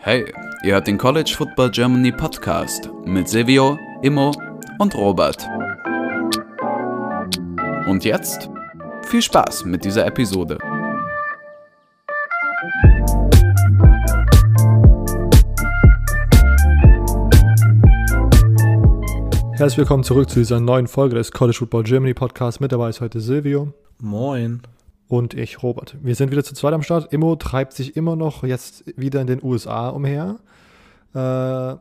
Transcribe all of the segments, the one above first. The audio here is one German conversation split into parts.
Hey, ihr hört den College Football Germany Podcast mit Silvio, Immo und Robert. Und jetzt viel Spaß mit dieser Episode. Herzlich willkommen zurück zu dieser neuen Folge des College Football Germany Podcast. Mit dabei ist heute Silvio. Moin. Und ich, Robert. Wir sind wieder zu zweit am Start. Immo treibt sich immer noch jetzt wieder in den USA umher. Äh,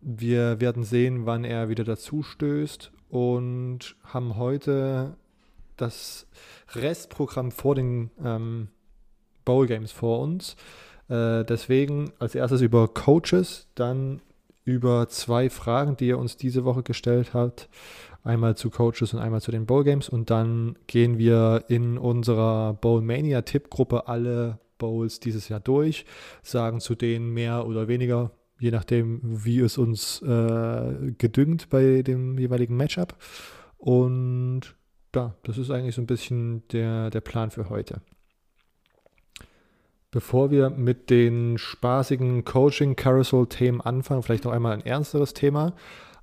wir werden sehen, wann er wieder dazu stößt und haben heute das Restprogramm vor den ähm, Bowl Games vor uns. Äh, deswegen als erstes über Coaches, dann über zwei Fragen, die er uns diese Woche gestellt hat einmal zu Coaches und einmal zu den Bowl Games und dann gehen wir in unserer Bowlmania Tippgruppe alle Bowls dieses Jahr durch, sagen zu denen mehr oder weniger, je nachdem, wie es uns äh, gedüngt bei dem jeweiligen Matchup. Und ja, das ist eigentlich so ein bisschen der, der Plan für heute. Bevor wir mit den spaßigen Coaching-Carousel-Themen anfangen, vielleicht noch einmal ein ernsteres Thema.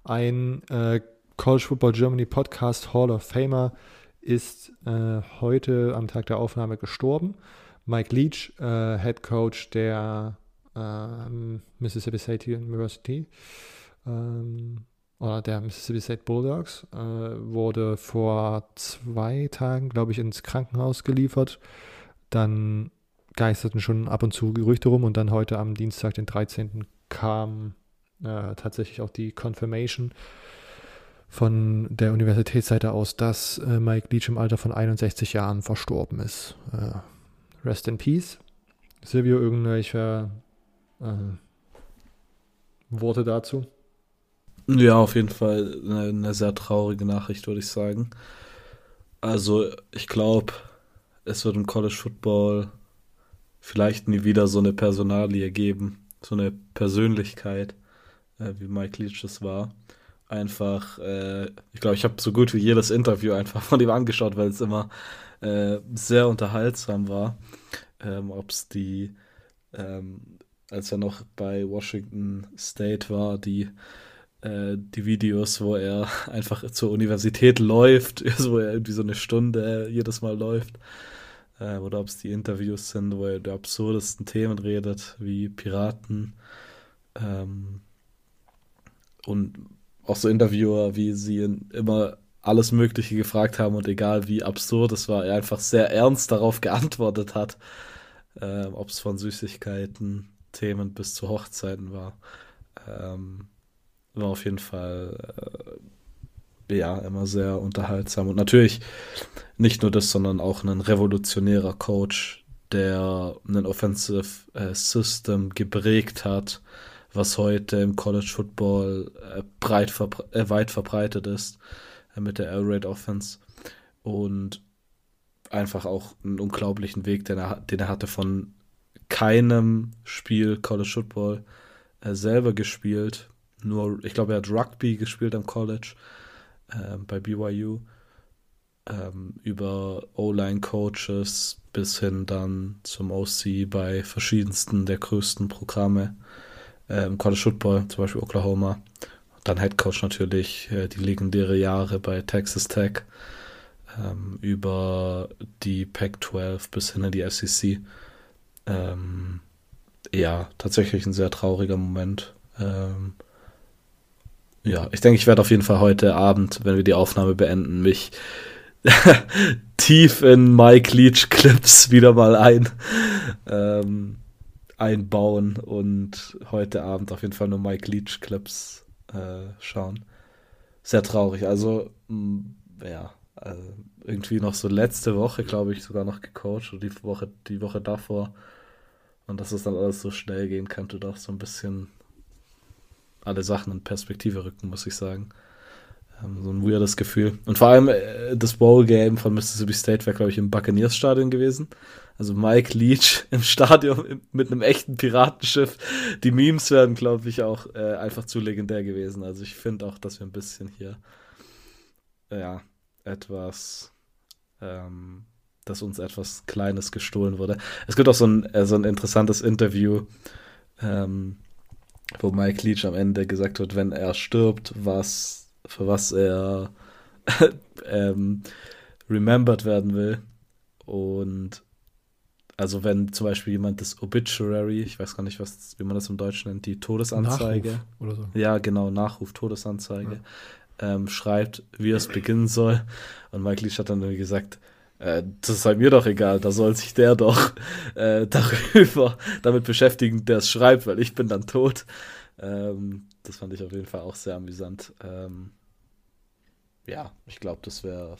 Ein äh, College Football Germany Podcast Hall of Famer ist äh, heute am Tag der Aufnahme gestorben. Mike Leach, äh, Head Coach der ähm, Mississippi State University ähm, oder der Mississippi State Bulldogs, äh, wurde vor zwei Tagen, glaube ich, ins Krankenhaus geliefert. Dann geisterten schon ab und zu Gerüchte rum und dann heute am Dienstag, den 13. kam äh, tatsächlich auch die Confirmation von der Universitätsseite aus, dass äh, Mike Leach im Alter von 61 Jahren verstorben ist. Äh, rest in Peace. Silvio, irgendwelche äh, Worte dazu? Ja, auf jeden Fall eine, eine sehr traurige Nachricht, würde ich sagen. Also, ich glaube, es wird im College Football vielleicht nie wieder so eine Personalie geben, so eine Persönlichkeit, äh, wie Mike Leach es war einfach, äh, ich glaube, ich habe so gut wie jedes Interview einfach von ihm angeschaut, weil es immer äh, sehr unterhaltsam war. Ähm, Ob es die, ähm, als er noch bei Washington State war, die, äh, die Videos, wo er einfach zur Universität läuft, wo er irgendwie so eine Stunde jedes Mal läuft. Äh, oder ob es die Interviews sind, wo er über absurdesten Themen redet, wie Piraten. Ähm, und auch so Interviewer, wie sie immer alles Mögliche gefragt haben und egal wie absurd es war, er einfach sehr ernst darauf geantwortet hat, äh, ob es von Süßigkeiten, Themen bis zu Hochzeiten war. Ähm, war auf jeden Fall äh, ja immer sehr unterhaltsam und natürlich nicht nur das, sondern auch ein revolutionärer Coach, der einen Offensive äh, System geprägt hat, was heute im College Football äh, breit verbre äh, weit verbreitet ist äh, mit der Air Raid Offense und einfach auch einen unglaublichen Weg, den er, den er hatte von keinem Spiel College Football äh, selber gespielt. Nur, ich glaube, er hat Rugby gespielt am College äh, bei BYU. Ähm, über O-Line-Coaches bis hin dann zum OC bei verschiedensten der größten Programme ähm, College Football, zum Beispiel Oklahoma. Dann Head Coach natürlich, äh, die legendäre Jahre bei Texas Tech, ähm, über die Pac-12 bis hin in die SEC. Ähm, ja, tatsächlich ein sehr trauriger Moment. Ähm, ja, ich denke, ich werde auf jeden Fall heute Abend, wenn wir die Aufnahme beenden, mich tief in Mike Leach Clips wieder mal ein. Ähm, einbauen und heute Abend auf jeden Fall nur Mike Leach Clips äh, schauen. Sehr traurig. Also, mh, ja, also irgendwie noch so letzte Woche, glaube ich, sogar noch gecoacht oder die Woche, die Woche davor. Und dass es dann alles so schnell gehen könnte, doch so ein bisschen alle Sachen in Perspektive rücken, muss ich sagen. So ein weirdes Gefühl. Und vor allem äh, das Bowl-Game von Mississippi State wäre, glaube ich, im Buccaneers-Stadion gewesen. Also Mike Leach im Stadion mit einem echten Piratenschiff. Die Memes werden, glaube ich, auch äh, einfach zu legendär gewesen. Also ich finde auch, dass wir ein bisschen hier, ja, etwas ähm, dass uns etwas Kleines gestohlen wurde. Es gibt auch so ein, äh, so ein interessantes Interview, ähm, wo Mike Leach am Ende gesagt hat, wenn er stirbt, was, für was er ähm, remembered werden will. Und also wenn zum Beispiel jemand das Obituary, ich weiß gar nicht, was, wie man das im Deutschen nennt, die Todesanzeige. Nachruf oder so. Ja, genau, Nachruf, Todesanzeige. Ja. Ähm, schreibt, wie es beginnen soll. Und Mike Leach hat dann gesagt, äh, das sei mir doch egal, da soll sich der doch äh, darüber damit beschäftigen, der es schreibt, weil ich bin dann tot. Ähm, das fand ich auf jeden Fall auch sehr amüsant. Ähm, ja, ich glaube, das wäre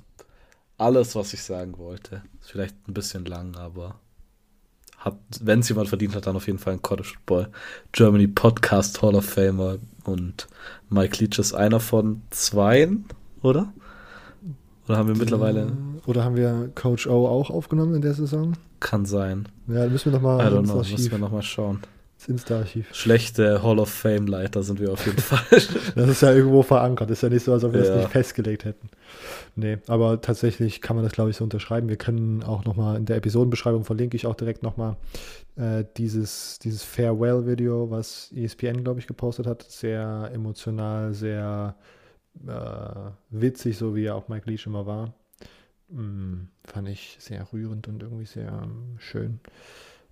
alles, was ich sagen wollte. Ist vielleicht ein bisschen lang, aber hat, wenn es jemand verdient hat, dann auf jeden Fall ein College Football Germany Podcast Hall of Famer und Mike Leach ist einer von zweien, oder? Oder haben wir mittlerweile. Oder haben wir Coach O auch aufgenommen in der Saison? Kann sein. Ja, müssen wir nochmal. I don't know, müssen wir nochmal schauen. Das Insta-Archiv. Schlechte Hall of Fame-Leiter sind wir auf jeden Fall. das ist ja irgendwo verankert. Das ist ja nicht so, als ob wir ja. das nicht festgelegt hätten. Nee, aber tatsächlich kann man das, glaube ich, so unterschreiben. Wir können auch nochmal in der Episodenbeschreibung verlinke ich auch direkt nochmal äh, dieses, dieses Farewell-Video, was ESPN, glaube ich, gepostet hat. Sehr emotional, sehr äh, witzig, so wie ja auch Mike Leach immer war. Mm, fand ich sehr rührend und irgendwie sehr ähm, schön.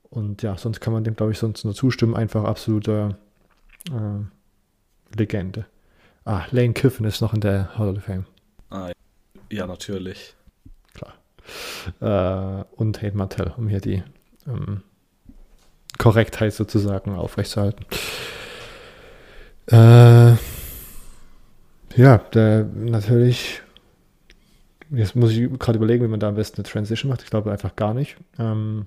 Und ja, sonst kann man dem, glaube ich, sonst nur zustimmen. Einfach absolute äh, Legende. Ah, Lane Kiffin ist noch in der Hall of Fame. Ah, ja, natürlich. Klar. Äh, und Hate Martell, um hier die ähm, Korrektheit sozusagen aufrechtzuerhalten. Äh, ja, der, natürlich. Jetzt muss ich gerade überlegen, wie man da am besten eine Transition macht. Ich glaube einfach gar nicht. Ähm,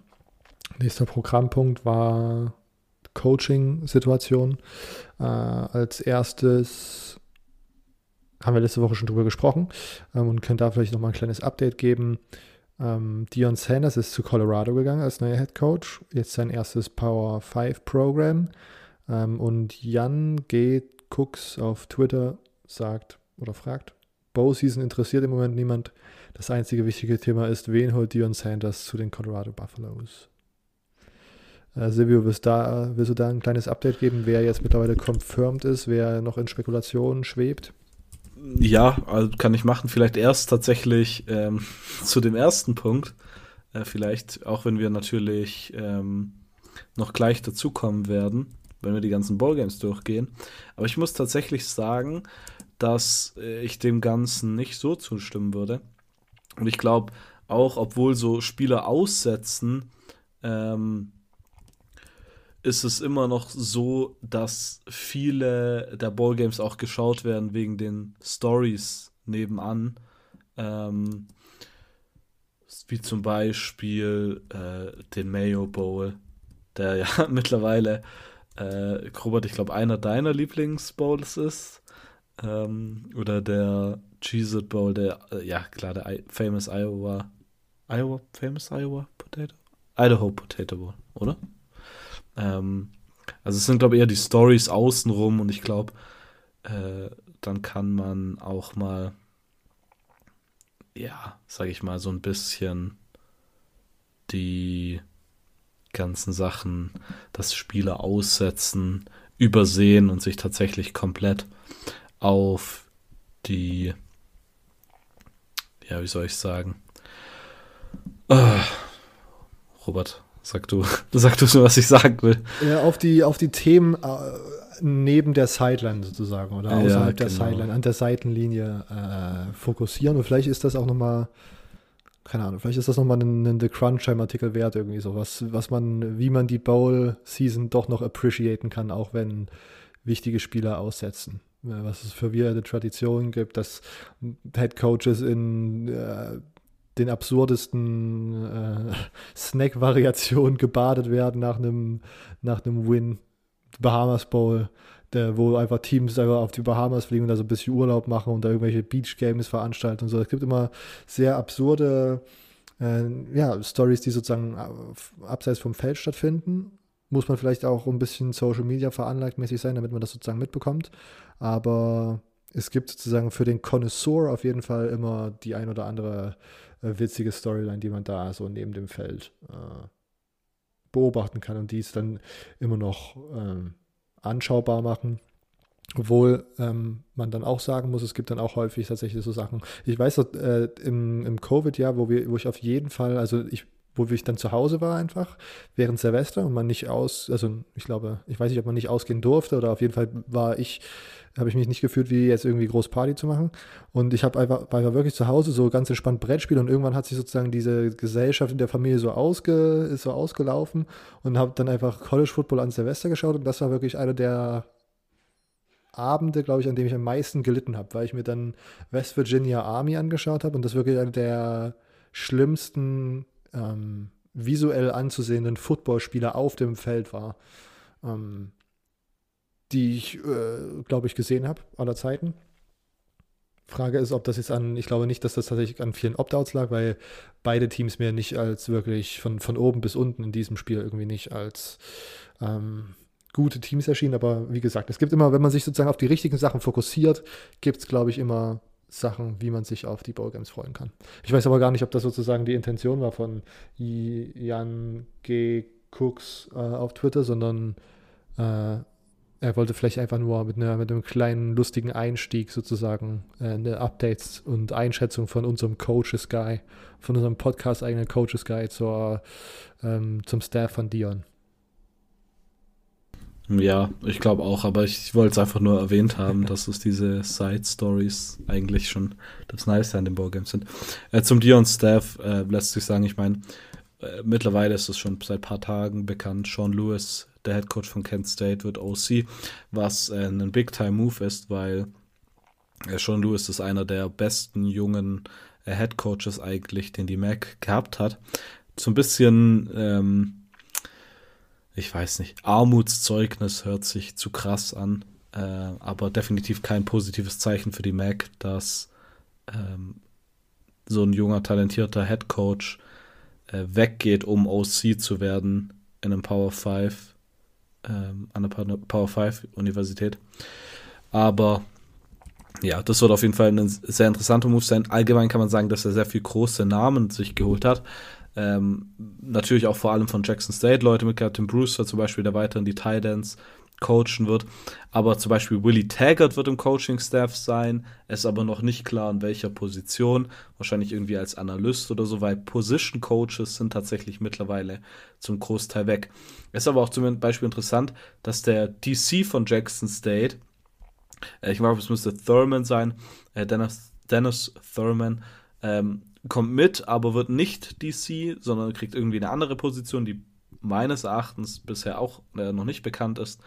nächster Programmpunkt war Coaching-Situation. Äh, als erstes haben wir letzte Woche schon drüber gesprochen ähm, und können da vielleicht nochmal ein kleines Update geben. Ähm, Dion Sanders ist zu Colorado gegangen als neuer Head Coach. Jetzt sein erstes Power 5 Programm. Ähm, und Jan geht Cooks auf Twitter sagt oder fragt. Bow Season interessiert im Moment niemand. Das einzige wichtige Thema ist, wen holt Dion Sanders zu den Colorado Buffaloes? Äh, Silvio, willst, da, willst du da ein kleines Update geben, wer jetzt mittlerweile confirmed ist, wer noch in Spekulationen schwebt? Ja, also kann ich machen. Vielleicht erst tatsächlich ähm, zu dem ersten Punkt. Äh, vielleicht, auch wenn wir natürlich ähm, noch gleich dazukommen werden, wenn wir die ganzen Ballgames durchgehen. Aber ich muss tatsächlich sagen, dass äh, ich dem Ganzen nicht so zustimmen würde. Und ich glaube, auch obwohl so Spieler aussetzen, ähm, ist es immer noch so, dass viele der Ballgames auch geschaut werden wegen den Stories nebenan. Ähm, wie zum Beispiel äh, den Mayo Bowl, der ja mittlerweile, äh, Robert, ich glaube, einer deiner Lieblingsbowls ist. Ähm, oder der Cheez-It Bowl, der, äh, ja klar, der I Famous Iowa, Iowa, Famous Iowa Potato? Idaho Potato Bowl, oder? Ähm, also es sind, glaube ich, eher die Stories außenrum und ich glaube, äh, dann kann man auch mal, ja, sage ich mal, so ein bisschen die ganzen Sachen, das Spieler aussetzen, übersehen und sich tatsächlich komplett auf die, ja, wie soll ich sagen? Uh, Robert, sag du, sag du schon, was ich sagen will. Ja, auf die, auf die Themen äh, neben der Sideline sozusagen oder außerhalb ja, genau. der Sideline, an der Seitenlinie äh, fokussieren. Und vielleicht ist das auch nochmal, keine Ahnung, vielleicht ist das nochmal ein, ein The Crunch-Time-Artikel wert, irgendwie so, was, was man, wie man die Bowl-Season doch noch appreciaten kann, auch wenn wichtige Spieler aussetzen was es für wir eine Tradition gibt, dass Head Coaches in äh, den absurdesten äh, Snack-Variationen gebadet werden nach einem nach Win Bahamas Bowl, der, wo einfach Teams einfach auf die Bahamas fliegen und da so ein bisschen Urlaub machen und da irgendwelche Beach Games veranstalten und so. Es gibt immer sehr absurde äh, ja, Stories, die sozusagen abseits vom Feld stattfinden muss man vielleicht auch ein bisschen Social Media veranlagt mäßig sein, damit man das sozusagen mitbekommt. Aber es gibt sozusagen für den Connoisseur auf jeden Fall immer die ein oder andere witzige Storyline, die man da so neben dem Feld äh, beobachten kann und die es dann immer noch ähm, anschaubar machen. Obwohl ähm, man dann auch sagen muss, es gibt dann auch häufig tatsächlich so Sachen. Ich weiß, äh, im, im Covid-Jahr, wo, wo ich auf jeden Fall, also ich wo ich dann zu Hause war einfach während Silvester und man nicht aus, also ich glaube, ich weiß nicht, ob man nicht ausgehen durfte oder auf jeden Fall war ich, habe ich mich nicht gefühlt, wie jetzt irgendwie groß Party zu machen. Und ich habe einfach, war wirklich zu Hause so ganz entspannt Brettspiel und irgendwann hat sich sozusagen diese Gesellschaft in der Familie so, ausge, ist so ausgelaufen und habe dann einfach College Football an Silvester geschaut und das war wirklich einer der Abende, glaube ich, an dem ich am meisten gelitten habe, weil ich mir dann West Virginia Army angeschaut habe und das wirklich einer der schlimmsten ähm, visuell anzusehenden Footballspieler auf dem Feld war, ähm, die ich, äh, glaube ich, gesehen habe aller Zeiten. Frage ist, ob das jetzt an, ich glaube nicht, dass das tatsächlich an vielen Opt-outs lag, weil beide Teams mir nicht als wirklich von, von oben bis unten in diesem Spiel irgendwie nicht als ähm, gute Teams erschienen. Aber wie gesagt, es gibt immer, wenn man sich sozusagen auf die richtigen Sachen fokussiert, gibt es, glaube ich, immer Sachen, wie man sich auf die Bowgames freuen kann. Ich weiß aber gar nicht, ob das sozusagen die Intention war von Jan G. Cooks äh, auf Twitter, sondern äh, er wollte vielleicht einfach nur mit, einer, mit einem kleinen lustigen Einstieg sozusagen äh, eine Updates und Einschätzung von unserem Coaches Guy, von unserem Podcast eigenen Coaches Guy zur, ähm, zum Staff von Dion. Ja, ich glaube auch, aber ich wollte es einfach nur erwähnt haben, dass es diese Side-Stories eigentlich schon das Nice an den Ballgames sind. Äh, zum Dion-Staff äh, lässt sich sagen, ich meine, äh, mittlerweile ist es schon seit ein paar Tagen bekannt, Sean Lewis, der Head Coach von Kent State, wird OC, was äh, ein Big-Time-Move ist, weil äh, Sean Lewis ist einer der besten jungen äh, Head Coaches eigentlich, den die Mac gehabt hat. So ein bisschen... Ähm, ich weiß nicht, Armutszeugnis hört sich zu krass an, äh, aber definitiv kein positives Zeichen für die Mac, dass ähm, so ein junger, talentierter Head Coach äh, weggeht, um OC zu werden in einem Power 5, ähm, an der Power 5 Universität. Aber ja, das wird auf jeden Fall ein sehr interessanter Move sein. Allgemein kann man sagen, dass er sehr viel große Namen sich geholt hat. Ähm, natürlich auch vor allem von Jackson State Leute mit Tim Brewster zum Beispiel, der weiterhin die Titans coachen wird. Aber zum Beispiel Willie Taggart wird im Coaching-Staff sein. Es ist aber noch nicht klar, in welcher Position. Wahrscheinlich irgendwie als Analyst oder so, weil Position-Coaches sind tatsächlich mittlerweile zum Großteil weg. Es ist aber auch zum Beispiel interessant, dass der DC von Jackson State, äh, ich glaube, es müsste Thurman sein, äh, Dennis, Dennis Thurman, ähm, kommt mit, aber wird nicht DC, sondern kriegt irgendwie eine andere Position, die meines Erachtens bisher auch äh, noch nicht bekannt ist.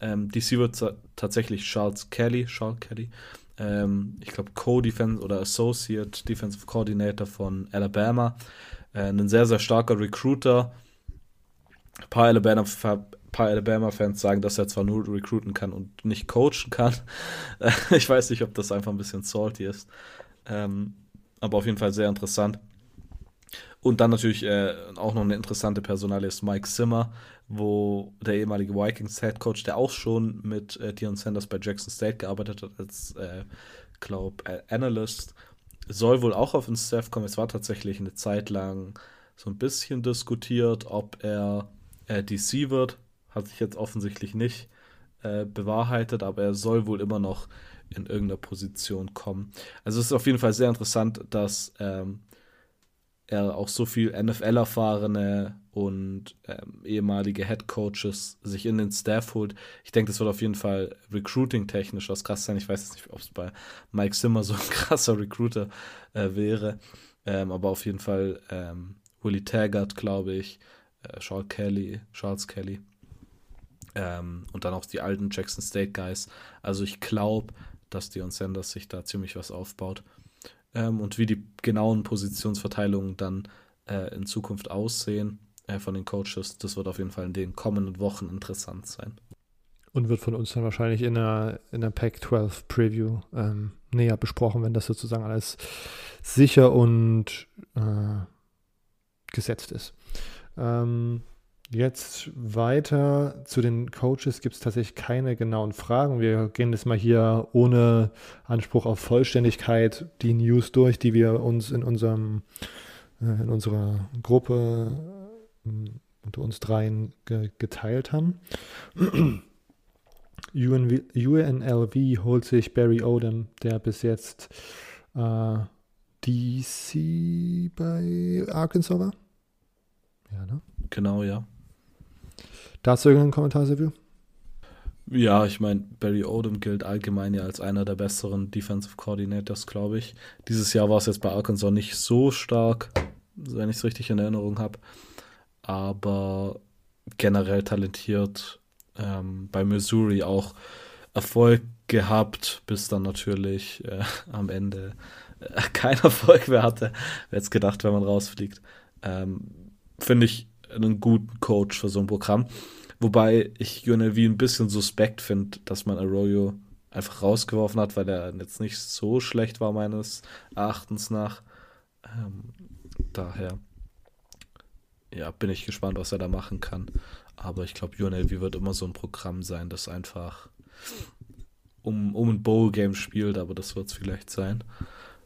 Ähm, DC wird tatsächlich Charles Kelly, Charles Kelly, ähm, ich glaube Co-Defense oder Associate Defensive Coordinator von Alabama. Äh, ein sehr, sehr starker Recruiter. Ein paar Alabama, Alabama-Fans sagen, dass er zwar nur recruiten kann und nicht coachen kann. ich weiß nicht, ob das einfach ein bisschen salty ist. Ähm, aber auf jeden Fall sehr interessant. Und dann natürlich äh, auch noch eine interessante Personale ist Mike Zimmer, wo der ehemalige Vikings Head Coach, der auch schon mit äh, Dion Sanders bei Jackson State gearbeitet hat, als, äh, glaube Analyst, soll wohl auch auf den Staff kommen. Es war tatsächlich eine Zeit lang so ein bisschen diskutiert, ob er äh, DC wird. Hat sich jetzt offensichtlich nicht äh, bewahrheitet, aber er soll wohl immer noch in irgendeiner Position kommen. Also es ist auf jeden Fall sehr interessant, dass ähm, er auch so viel NFL-erfahrene und ähm, ehemalige Head Coaches sich in den Staff holt. Ich denke, das wird auf jeden Fall recruiting-technisch was krass sein. Ich weiß jetzt nicht, ob es bei Mike Zimmer so ein krasser Recruiter äh, wäre, ähm, aber auf jeden Fall ähm, Willie Taggart, glaube ich, äh, Charles Kelly, Charles Kelly ähm, und dann auch die alten Jackson State Guys. Also ich glaube, dass Dion Sanders sich da ziemlich was aufbaut. Ähm, und wie die genauen Positionsverteilungen dann äh, in Zukunft aussehen äh, von den Coaches, das wird auf jeden Fall in den kommenden Wochen interessant sein. Und wird von uns dann wahrscheinlich in der, in der Pac-12 Preview ähm, näher besprochen, wenn das sozusagen alles sicher und äh, gesetzt ist. Ähm, Jetzt weiter zu den Coaches gibt es tatsächlich keine genauen Fragen. Wir gehen jetzt mal hier ohne Anspruch auf Vollständigkeit die News durch, die wir uns in unserem äh, in unserer Gruppe äh, unter uns dreien ge geteilt haben. UNV, UNLV holt sich Barry Odom, der bis jetzt äh, DC bei Arkansas war. Ja, ne? Genau, ja. Dazu irgendeinen Kommentar, Silvio? Ja, ich meine, Barry Odom gilt allgemein ja als einer der besseren Defensive Coordinators, glaube ich. Dieses Jahr war es jetzt bei Arkansas nicht so stark, wenn ich es richtig in Erinnerung habe. Aber generell talentiert. Ähm, bei Missouri auch Erfolg gehabt, bis dann natürlich äh, am Ende äh, kein Erfolg mehr hatte. Wer jetzt gedacht, wenn man rausfliegt. Ähm, Finde ich einen guten Coach für so ein Programm. Wobei ich UNLV ein bisschen suspekt finde, dass man Arroyo einfach rausgeworfen hat, weil er jetzt nicht so schlecht war, meines Erachtens nach. Ähm, daher, ja, bin ich gespannt, was er da machen kann. Aber ich glaube, UNLV wird immer so ein Programm sein, das einfach um, um ein Bowl-Game spielt, aber das wird es vielleicht sein.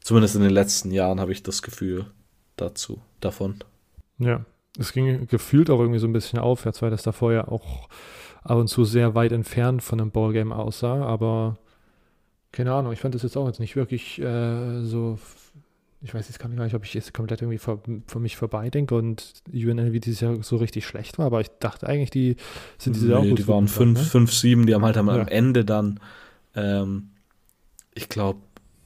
Zumindest in den letzten Jahren habe ich das Gefühl dazu, davon. Ja, es ging gefühlt auch irgendwie so ein bisschen aufwärts, weil das da vorher auch ab und zu sehr weit entfernt von einem Ballgame aussah, aber keine Ahnung, ich fand das jetzt auch jetzt nicht wirklich äh, so, ich weiß jetzt gar nicht, ob ich jetzt komplett irgendwie vor, vor mich vorbei denke und UNLV dieses Jahr so richtig schlecht war, aber ich dachte eigentlich, die sind diese nee, auch gut. Die waren 5-7, ne? die haben halt am ja. Ende dann, ähm, ich glaube,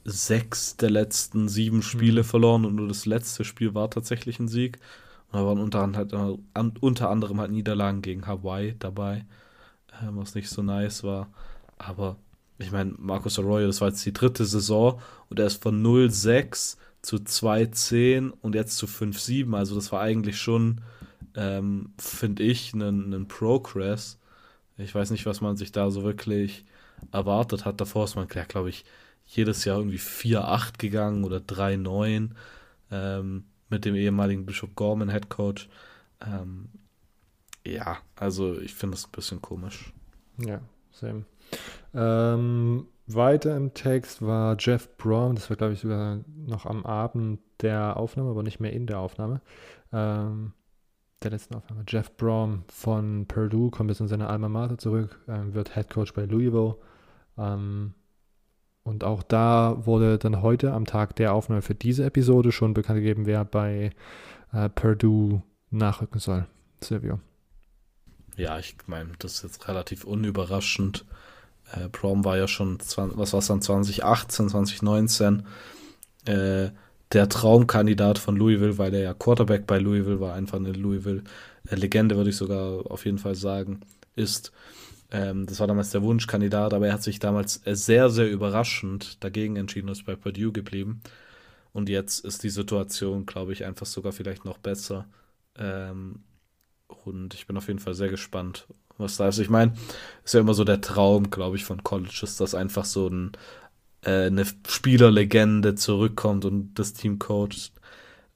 sechs der letzten sieben Spiele mhm. verloren und nur das letzte Spiel war tatsächlich ein Sieg. Und da waren unter, anderem, halt, unter anderem halt Niederlagen gegen Hawaii dabei, äh, was nicht so nice war. Aber ich meine, Marcus Arroyo, das war jetzt die dritte Saison und er ist von 0-6 zu 2-10 und jetzt zu 5-7. Also das war eigentlich schon, ähm, finde ich, ein Progress. Ich weiß nicht, was man sich da so wirklich erwartet hat. Davor ist man, glaube ich, jedes Jahr irgendwie 4-8 gegangen oder 3-9 ähm, mit dem ehemaligen Bishop Gorman Head Coach. Ähm, ja, also ich finde das ein bisschen komisch. Ja, same. Ähm, weiter im Text war Jeff Brown, das war glaube ich sogar noch am Abend der Aufnahme, aber nicht mehr in der Aufnahme. Ähm, der letzten Aufnahme. Jeff Brown von Purdue kommt jetzt in seine Alma Mater zurück, ähm, wird Head Coach bei Louisville. Ähm, und auch da wurde dann heute am Tag der Aufnahme für diese Episode schon bekannt gegeben, wer bei äh, Purdue nachrücken soll. Silvio. Ja, ich meine, das ist jetzt relativ unüberraschend. Äh, Prom war ja schon, 20, was war es dann, 2018, 2019 äh, der Traumkandidat von Louisville, weil er ja Quarterback bei Louisville war, einfach eine Louisville-Legende, würde ich sogar auf jeden Fall sagen, ist. Ähm, das war damals der Wunschkandidat, aber er hat sich damals sehr, sehr überraschend dagegen entschieden und ist bei Purdue geblieben. Und jetzt ist die Situation, glaube ich, einfach sogar vielleicht noch besser. Ähm, und ich bin auf jeden Fall sehr gespannt, was da ist. Ich meine, ist ja immer so der Traum, glaube ich, von Colleges, dass einfach so ein, äh, eine Spielerlegende zurückkommt und das Team coacht.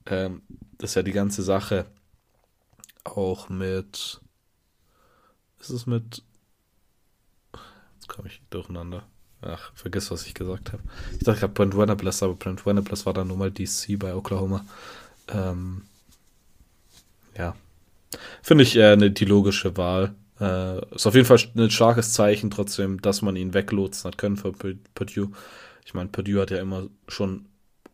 Ähm, das ist ja die ganze Sache. Auch mit. Ist es mit komme ich durcheinander. Ach, vergiss, was ich gesagt habe. Ich dachte gerade Brent Venables, aber Brent Venables war dann nur mal DC bei Oklahoma. Ähm, ja. Finde ich äh, ne, die logische Wahl. Äh, ist auf jeden Fall ein starkes Zeichen trotzdem, dass man ihn weglotsen hat können für Purdue. Ich meine, Purdue hat ja immer schon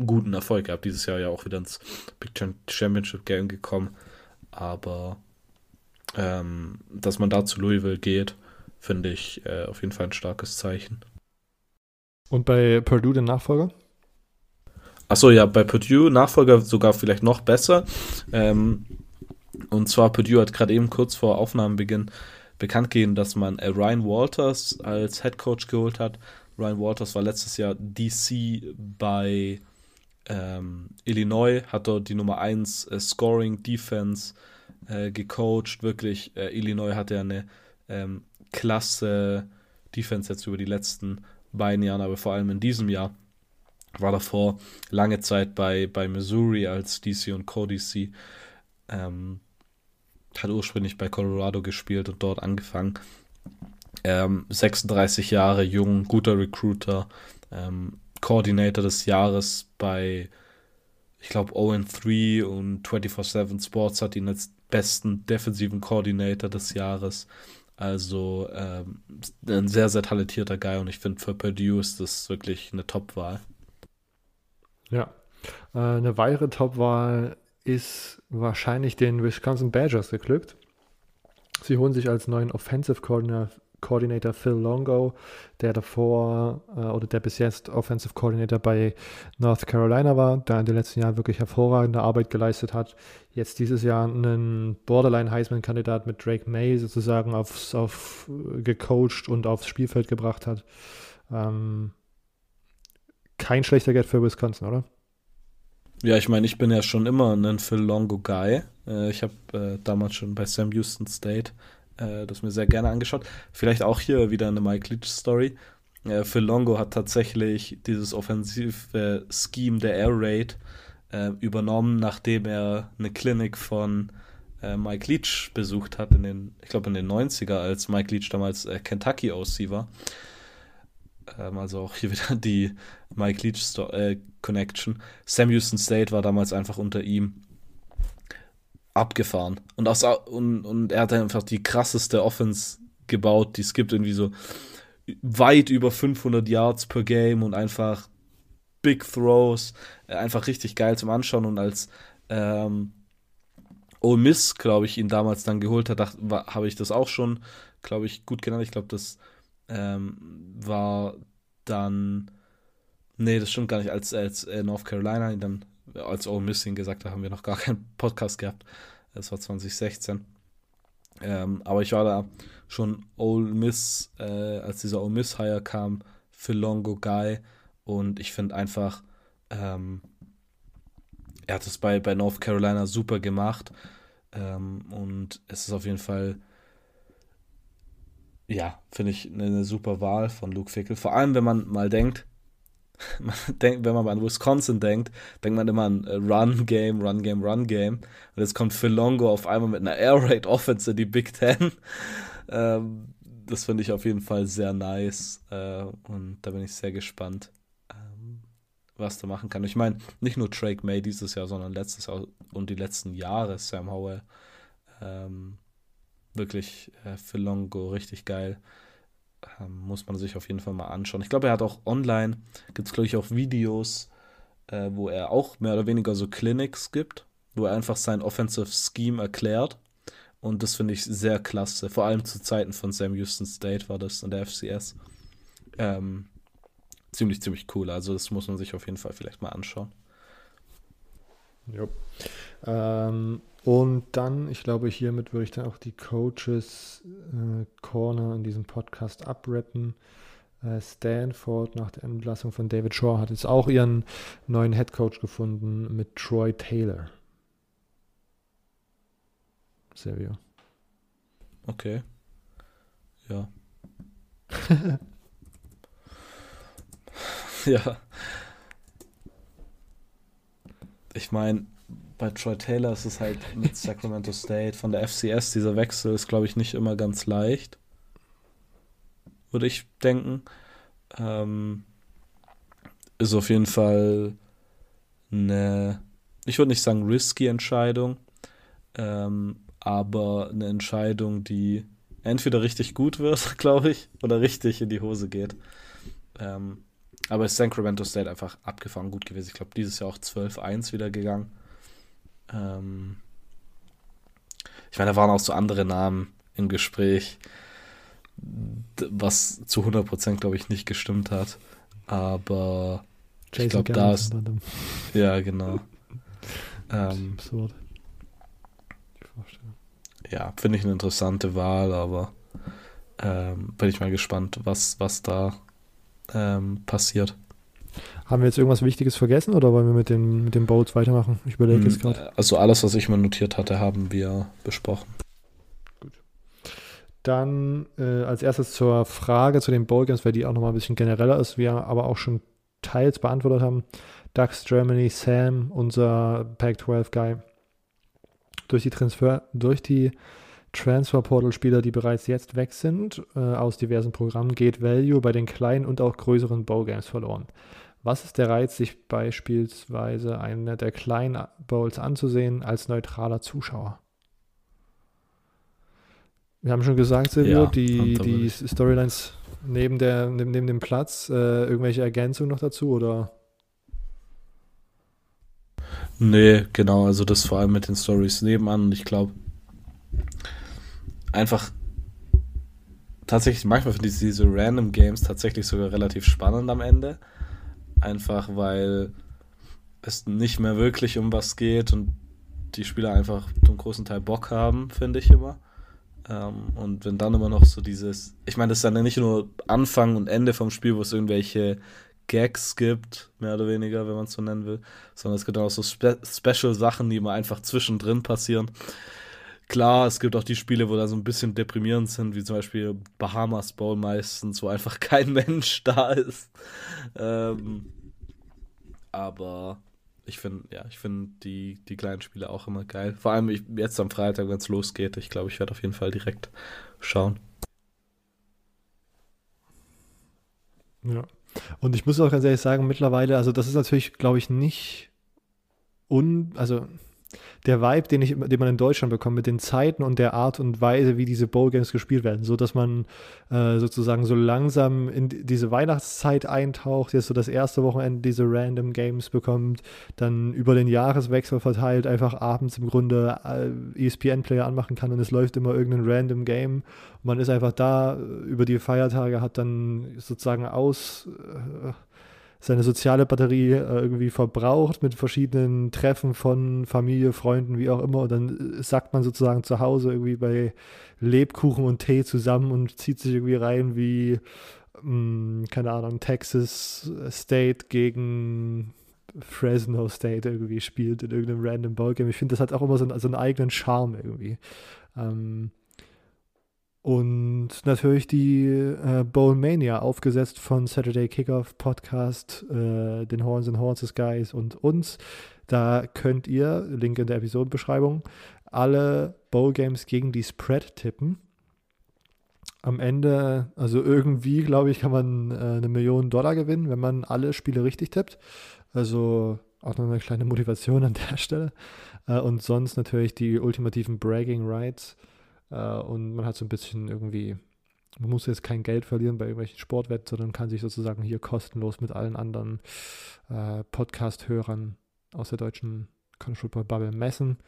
guten Erfolg gehabt. Dieses Jahr ja auch wieder ins Big Championship Game gekommen. Aber ähm, dass man da zu Louisville geht, finde ich äh, auf jeden Fall ein starkes Zeichen. Und bei Purdue den Nachfolger? Achso, ja, bei Purdue Nachfolger sogar vielleicht noch besser. Ähm, und zwar Purdue hat gerade eben kurz vor Aufnahmenbeginn bekannt gegeben, dass man äh, Ryan Walters als Head Coach geholt hat. Ryan Walters war letztes Jahr DC bei ähm, Illinois, hat dort die Nummer 1 äh, Scoring Defense äh, gecoacht. Wirklich, äh, Illinois hatte ja eine ähm, klasse Defense jetzt über die letzten beiden Jahre, aber vor allem in diesem Jahr. War davor lange Zeit bei, bei Missouri als DC und Co-DC. Ähm, hat ursprünglich bei Colorado gespielt und dort angefangen. Ähm, 36 Jahre jung, guter Recruiter, ähm, Coordinator des Jahres bei, ich glaube, 0-3 und 24-7 Sports hat ihn als besten defensiven Coordinator des Jahres. Also ähm, ein sehr, sehr talentierter Guy und ich finde für Purdue ist das wirklich eine Top-Wahl. Ja, äh, eine weitere Top-Wahl ist wahrscheinlich den Wisconsin Badgers geglückt. Sie holen sich als neuen Offensive Coordinator Coordinator Phil Longo, der davor äh, oder der bis jetzt Offensive Coordinator bei North Carolina war, der in den letzten Jahren wirklich hervorragende Arbeit geleistet hat. Jetzt dieses Jahr einen Borderline Heisman-Kandidat mit Drake May sozusagen aufs, auf gecoacht und aufs Spielfeld gebracht hat. Ähm, kein schlechter Get für Wisconsin, oder? Ja, ich meine, ich bin ja schon immer ein Phil Longo Guy. Äh, ich habe äh, damals schon bei Sam Houston State äh, das mir sehr gerne angeschaut. Vielleicht auch hier wieder eine Mike Leach Story. Äh, Phil Longo hat tatsächlich dieses offensive Scheme der Air Raid äh, übernommen, nachdem er eine Klinik von äh, Mike Leach besucht hat, in den, ich glaube in den 90er, als Mike Leach damals äh, Kentucky OC war. Ähm, also auch hier wieder die Mike Leach Sto äh, Connection. Sam Houston State war damals einfach unter ihm abgefahren. Und, aus, und, und er hat einfach die krasseste Offense gebaut, die es gibt, irgendwie so weit über 500 Yards per Game und einfach Big Throws, einfach richtig geil zum Anschauen und als ähm, Ole Miss, glaube ich, ihn damals dann geholt hat, habe ich das auch schon, glaube ich, gut genannt. Ich glaube, das ähm, war dann, nee, das stimmt gar nicht, als, als äh, North Carolina ihn dann als Ole Miss ihn gesagt hat, haben wir noch gar keinen Podcast gehabt. Das war 2016. Ähm, aber ich war da schon Ole Miss, äh, als dieser Ole Miss Hire kam, für Longo Guy. Und ich finde einfach, ähm, er hat es bei, bei North Carolina super gemacht. Ähm, und es ist auf jeden Fall, ja, finde ich eine, eine super Wahl von Luke Fickel. Vor allem, wenn man mal denkt, denkt, wenn man an Wisconsin denkt, denkt man immer an äh, Run Game, Run Game, Run Game. Und jetzt kommt Phil Longo auf einmal mit einer Air Raid Offense in die Big Ten. Ähm, das finde ich auf jeden Fall sehr nice. Äh, und da bin ich sehr gespannt, ähm, was der machen kann. Ich meine, nicht nur Drake May dieses Jahr, sondern letztes Jahr und die letzten Jahre Sam Howell. Ähm, wirklich äh, Phil Longo richtig geil. Ähm, muss man sich auf jeden Fall mal anschauen. Ich glaube, er hat auch online, gibt es glaube ich auch Videos, äh, wo er auch mehr oder weniger so Clinics gibt, wo er einfach sein Offensive Scheme erklärt. Und das finde ich sehr klasse. Vor allem zu Zeiten von Sam Houston State war das in der FCS. Ähm, ziemlich, ziemlich cool. Also das muss man sich auf jeden Fall vielleicht mal anschauen. Jo. Ähm, und dann, ich glaube, hiermit würde ich dann auch die Coaches äh, Corner in diesem Podcast abrappen. Äh, Stanford nach der Entlassung von David Shaw hat jetzt auch ihren neuen Head Coach gefunden mit Troy Taylor. Silvio. Okay. Ja. ja. Ich meine, bei Troy Taylor ist es halt mit Sacramento State von der FCS, dieser Wechsel ist, glaube ich, nicht immer ganz leicht. Würde ich denken. Ähm, ist auf jeden Fall eine, ich würde nicht sagen risky Entscheidung, ähm, aber eine Entscheidung, die entweder richtig gut wird, glaube ich, oder richtig in die Hose geht. Ähm, aber ist Sacramento State einfach abgefangen gut gewesen. Ich glaube, dieses Jahr auch 12-1 wieder gegangen. Ähm ich meine, da waren auch so andere Namen im Gespräch, was zu 100% glaube ich nicht gestimmt hat. Aber Jason ich glaube, da ist. Ja, genau. ähm, absurd. Ja, finde ich eine interessante Wahl, aber ähm, bin ich mal gespannt, was, was da ähm, passiert. Haben wir jetzt irgendwas Wichtiges vergessen oder wollen wir mit den, mit den Bowls weitermachen? Ich überlege jetzt hm, gerade. Also alles, was ich mir notiert hatte, haben wir besprochen. Gut. Dann äh, als erstes zur Frage zu den Bowl Games, weil die auch nochmal ein bisschen genereller ist, wir aber auch schon teils beantwortet haben. Ducks Germany, Sam, unser Pac-12-Guy, durch die Transfer, durch die Transfer Portal Spieler, die bereits jetzt weg sind, äh, aus diversen Programmen, geht Value bei den kleinen und auch größeren Bowl Games verloren. Was ist der Reiz, sich beispielsweise eine der kleinen Bowls anzusehen als neutraler Zuschauer? Wir haben schon gesagt, Silvio, ja, die, die Storylines neben, der, neben, neben dem Platz, äh, irgendwelche Ergänzungen noch dazu oder? Nee, genau, also das vor allem mit den Stories nebenan und ich glaube einfach tatsächlich, manchmal finde ich diese Random Games tatsächlich sogar relativ spannend am Ende. Einfach weil es nicht mehr wirklich um was geht und die Spieler einfach zum großen Teil Bock haben, finde ich immer. Ähm, und wenn dann immer noch so dieses, ich meine, das ist dann ja nicht nur Anfang und Ende vom Spiel, wo es irgendwelche Gags gibt, mehr oder weniger, wenn man es so nennen will, sondern es gibt auch so Spe Special Sachen, die immer einfach zwischendrin passieren. Klar, es gibt auch die Spiele, wo da so ein bisschen deprimierend sind, wie zum Beispiel Bahamas Bowl meistens, wo einfach kein Mensch da ist. Ähm, aber ich finde, ja, ich finde die, die kleinen Spiele auch immer geil. Vor allem ich, jetzt am Freitag, wenn es losgeht. Ich glaube, ich werde auf jeden Fall direkt schauen. Ja. Und ich muss auch ganz ehrlich sagen, mittlerweile, also das ist natürlich, glaube ich, nicht un, also der Vibe, den, ich, den man in Deutschland bekommt, mit den Zeiten und der Art und Weise, wie diese Bowl-Games gespielt werden, so dass man äh, sozusagen so langsam in diese Weihnachtszeit eintaucht, jetzt so das erste Wochenende diese Random Games bekommt, dann über den Jahreswechsel verteilt einfach abends im Grunde äh, ESPN-Player anmachen kann und es läuft immer irgendein Random Game. Und man ist einfach da über die Feiertage, hat dann sozusagen aus. Äh, seine soziale Batterie äh, irgendwie verbraucht mit verschiedenen Treffen von Familie, Freunden, wie auch immer. Und dann äh, sackt man sozusagen zu Hause irgendwie bei Lebkuchen und Tee zusammen und zieht sich irgendwie rein wie, mh, hm, keine Ahnung, Texas State gegen Fresno State irgendwie spielt in irgendeinem random Ballgame. Ich finde, das hat auch immer so einen, so einen eigenen Charme irgendwie. Ähm, und natürlich die äh, Bowlmania, aufgesetzt von Saturday Kickoff Podcast, äh, den Horns and Horses Guys und uns. Da könnt ihr, Link in der Episodenbeschreibung, alle Bowl Games gegen die Spread tippen. Am Ende, also irgendwie, glaube ich, kann man äh, eine Million Dollar gewinnen, wenn man alle Spiele richtig tippt. Also auch noch eine kleine Motivation an der Stelle. Äh, und sonst natürlich die ultimativen Bragging Rights und man hat so ein bisschen irgendwie, man muss jetzt kein Geld verlieren bei irgendwelchen Sportwetten, sondern kann sich sozusagen hier kostenlos mit allen anderen äh, Podcast-Hörern aus der deutschen College Football Bubble messen.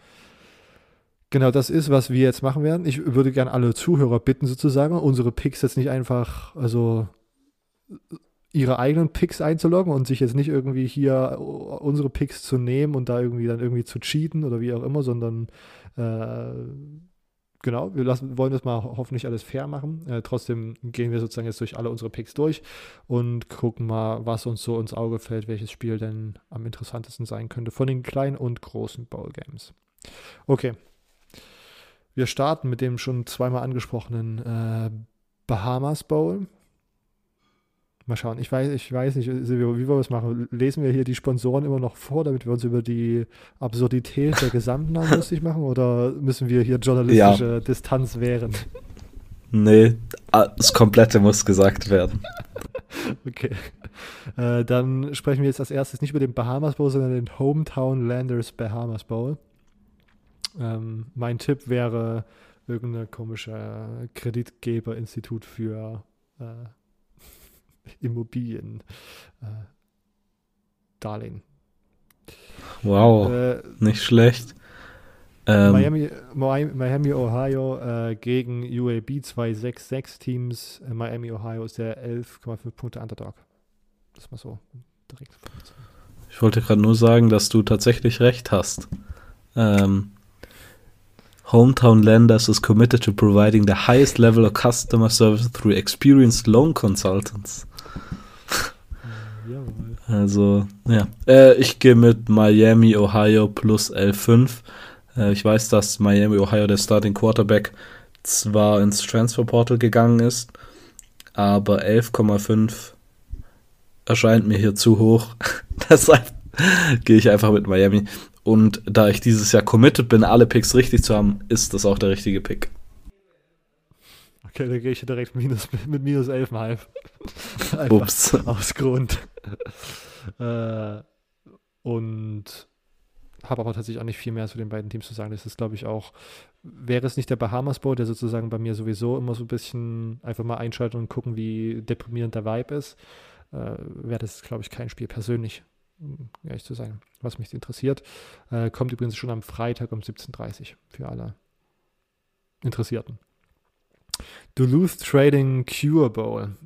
Genau, das ist, was wir jetzt machen werden. Ich würde gerne alle Zuhörer bitten, sozusagen, unsere Picks jetzt nicht einfach, also ihre eigenen Picks einzuloggen und sich jetzt nicht irgendwie hier unsere Picks zu nehmen und da irgendwie dann irgendwie zu cheaten oder wie auch immer, sondern äh, genau, wir lassen, wollen das mal hoffentlich alles fair machen. Äh, trotzdem gehen wir sozusagen jetzt durch alle unsere Picks durch und gucken mal, was uns so ins Auge fällt, welches Spiel denn am interessantesten sein könnte von den kleinen und großen Bowl Games. Okay. Wir starten mit dem schon zweimal angesprochenen äh, Bahamas Bowl. Mal schauen. Ich weiß, ich weiß nicht, wie wollen wir es machen? Lesen wir hier die Sponsoren immer noch vor, damit wir uns über die Absurdität der Gesamtnamen lustig machen? Oder müssen wir hier journalistische ja. Distanz wehren? Nee, das Komplette muss gesagt werden. Okay. Äh, dann sprechen wir jetzt als erstes nicht über den Bahamas Bowl, sondern den Hometown Landers Bahamas Bowl. Ähm, mein Tipp wäre irgendein komischer Kreditgeberinstitut für äh, Immobilien äh, Darlehen. Wow, äh, nicht schlecht. Ähm, Miami, Miami, Ohio äh, gegen UAB 266 Teams. Äh, Miami, Ohio ist der 11,5 Punkte Underdog. Das mal so direkt. Ich wollte gerade nur sagen, dass du tatsächlich recht hast. Ähm, Hometown Lenders is committed to providing the highest level of customer service through experienced loan consultants. Also, ja. Äh, ich gehe mit Miami, Ohio plus L5. Äh, ich weiß, dass Miami, Ohio, der Starting Quarterback, zwar ins Transfer Portal gegangen ist, aber 11,5 erscheint mir hier zu hoch. Deshalb gehe ich einfach mit Miami. Und da ich dieses Jahr committed bin, alle Picks richtig zu haben, ist das auch der richtige Pick. Okay, dann gehe ich direkt minus, mit minus 11,5. Ups. Aus Grund. äh, und habe aber tatsächlich auch nicht viel mehr zu den beiden Teams zu sagen. Das ist, glaube ich, auch, wäre es nicht der Bahamas Bowl, der sozusagen bei mir sowieso immer so ein bisschen einfach mal einschalten und gucken, wie deprimierend der Vibe ist, äh, wäre das, glaube ich, kein Spiel persönlich, um ehrlich zu sein, was mich interessiert. Äh, kommt übrigens schon am Freitag um 17.30 Uhr für alle Interessierten. Duluth Trading Cure Bowl.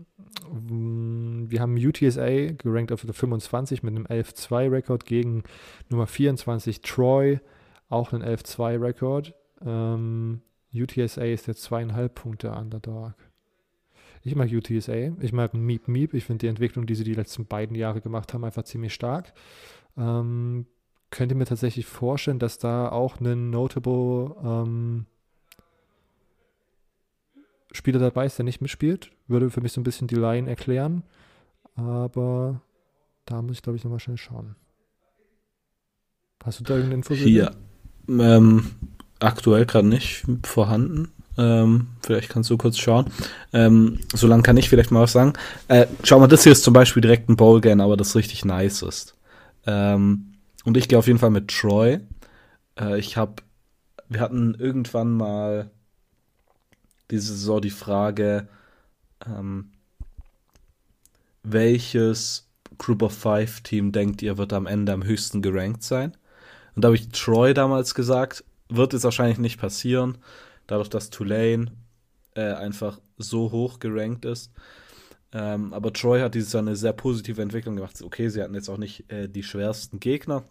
Mm, wir haben UTSA gerankt auf der 25 mit einem 11-2-Rekord gegen Nummer 24 Troy, auch einen 11-2-Rekord. Ähm, UTSA ist der zweieinhalb Punkte Underdog. Ich mag UTSA, ich mag Meep Meep. Ich finde die Entwicklung, die sie die letzten beiden Jahre gemacht haben, einfach ziemlich stark. Ähm, könnte mir tatsächlich vorstellen, dass da auch ein notable ähm, Spieler dabei ist, der nicht mitspielt. Würde für mich so ein bisschen die Line erklären. Aber da muss ich, glaube ich, nochmal schnell schauen. Hast du da irgendeine Info? Hier. Ähm, aktuell gerade nicht vorhanden. Ähm, vielleicht kannst du kurz schauen. Ähm, solange kann ich vielleicht mal was sagen. Äh, schau mal, das hier ist zum Beispiel direkt ein Bowl-Game, aber das richtig nice ist. Ähm, und ich gehe auf jeden Fall mit Troy. Äh, ich habe, wir hatten irgendwann mal diese Saison die Frage, ähm, welches Group of Five Team denkt ihr wird am Ende am höchsten gerankt sein? Und da habe ich Troy damals gesagt, wird es wahrscheinlich nicht passieren, dadurch, dass Tulane äh, einfach so hoch gerankt ist. Ähm, aber Troy hat dieses Jahr eine sehr positive Entwicklung gemacht. Okay, sie hatten jetzt auch nicht äh, die schwersten Gegner,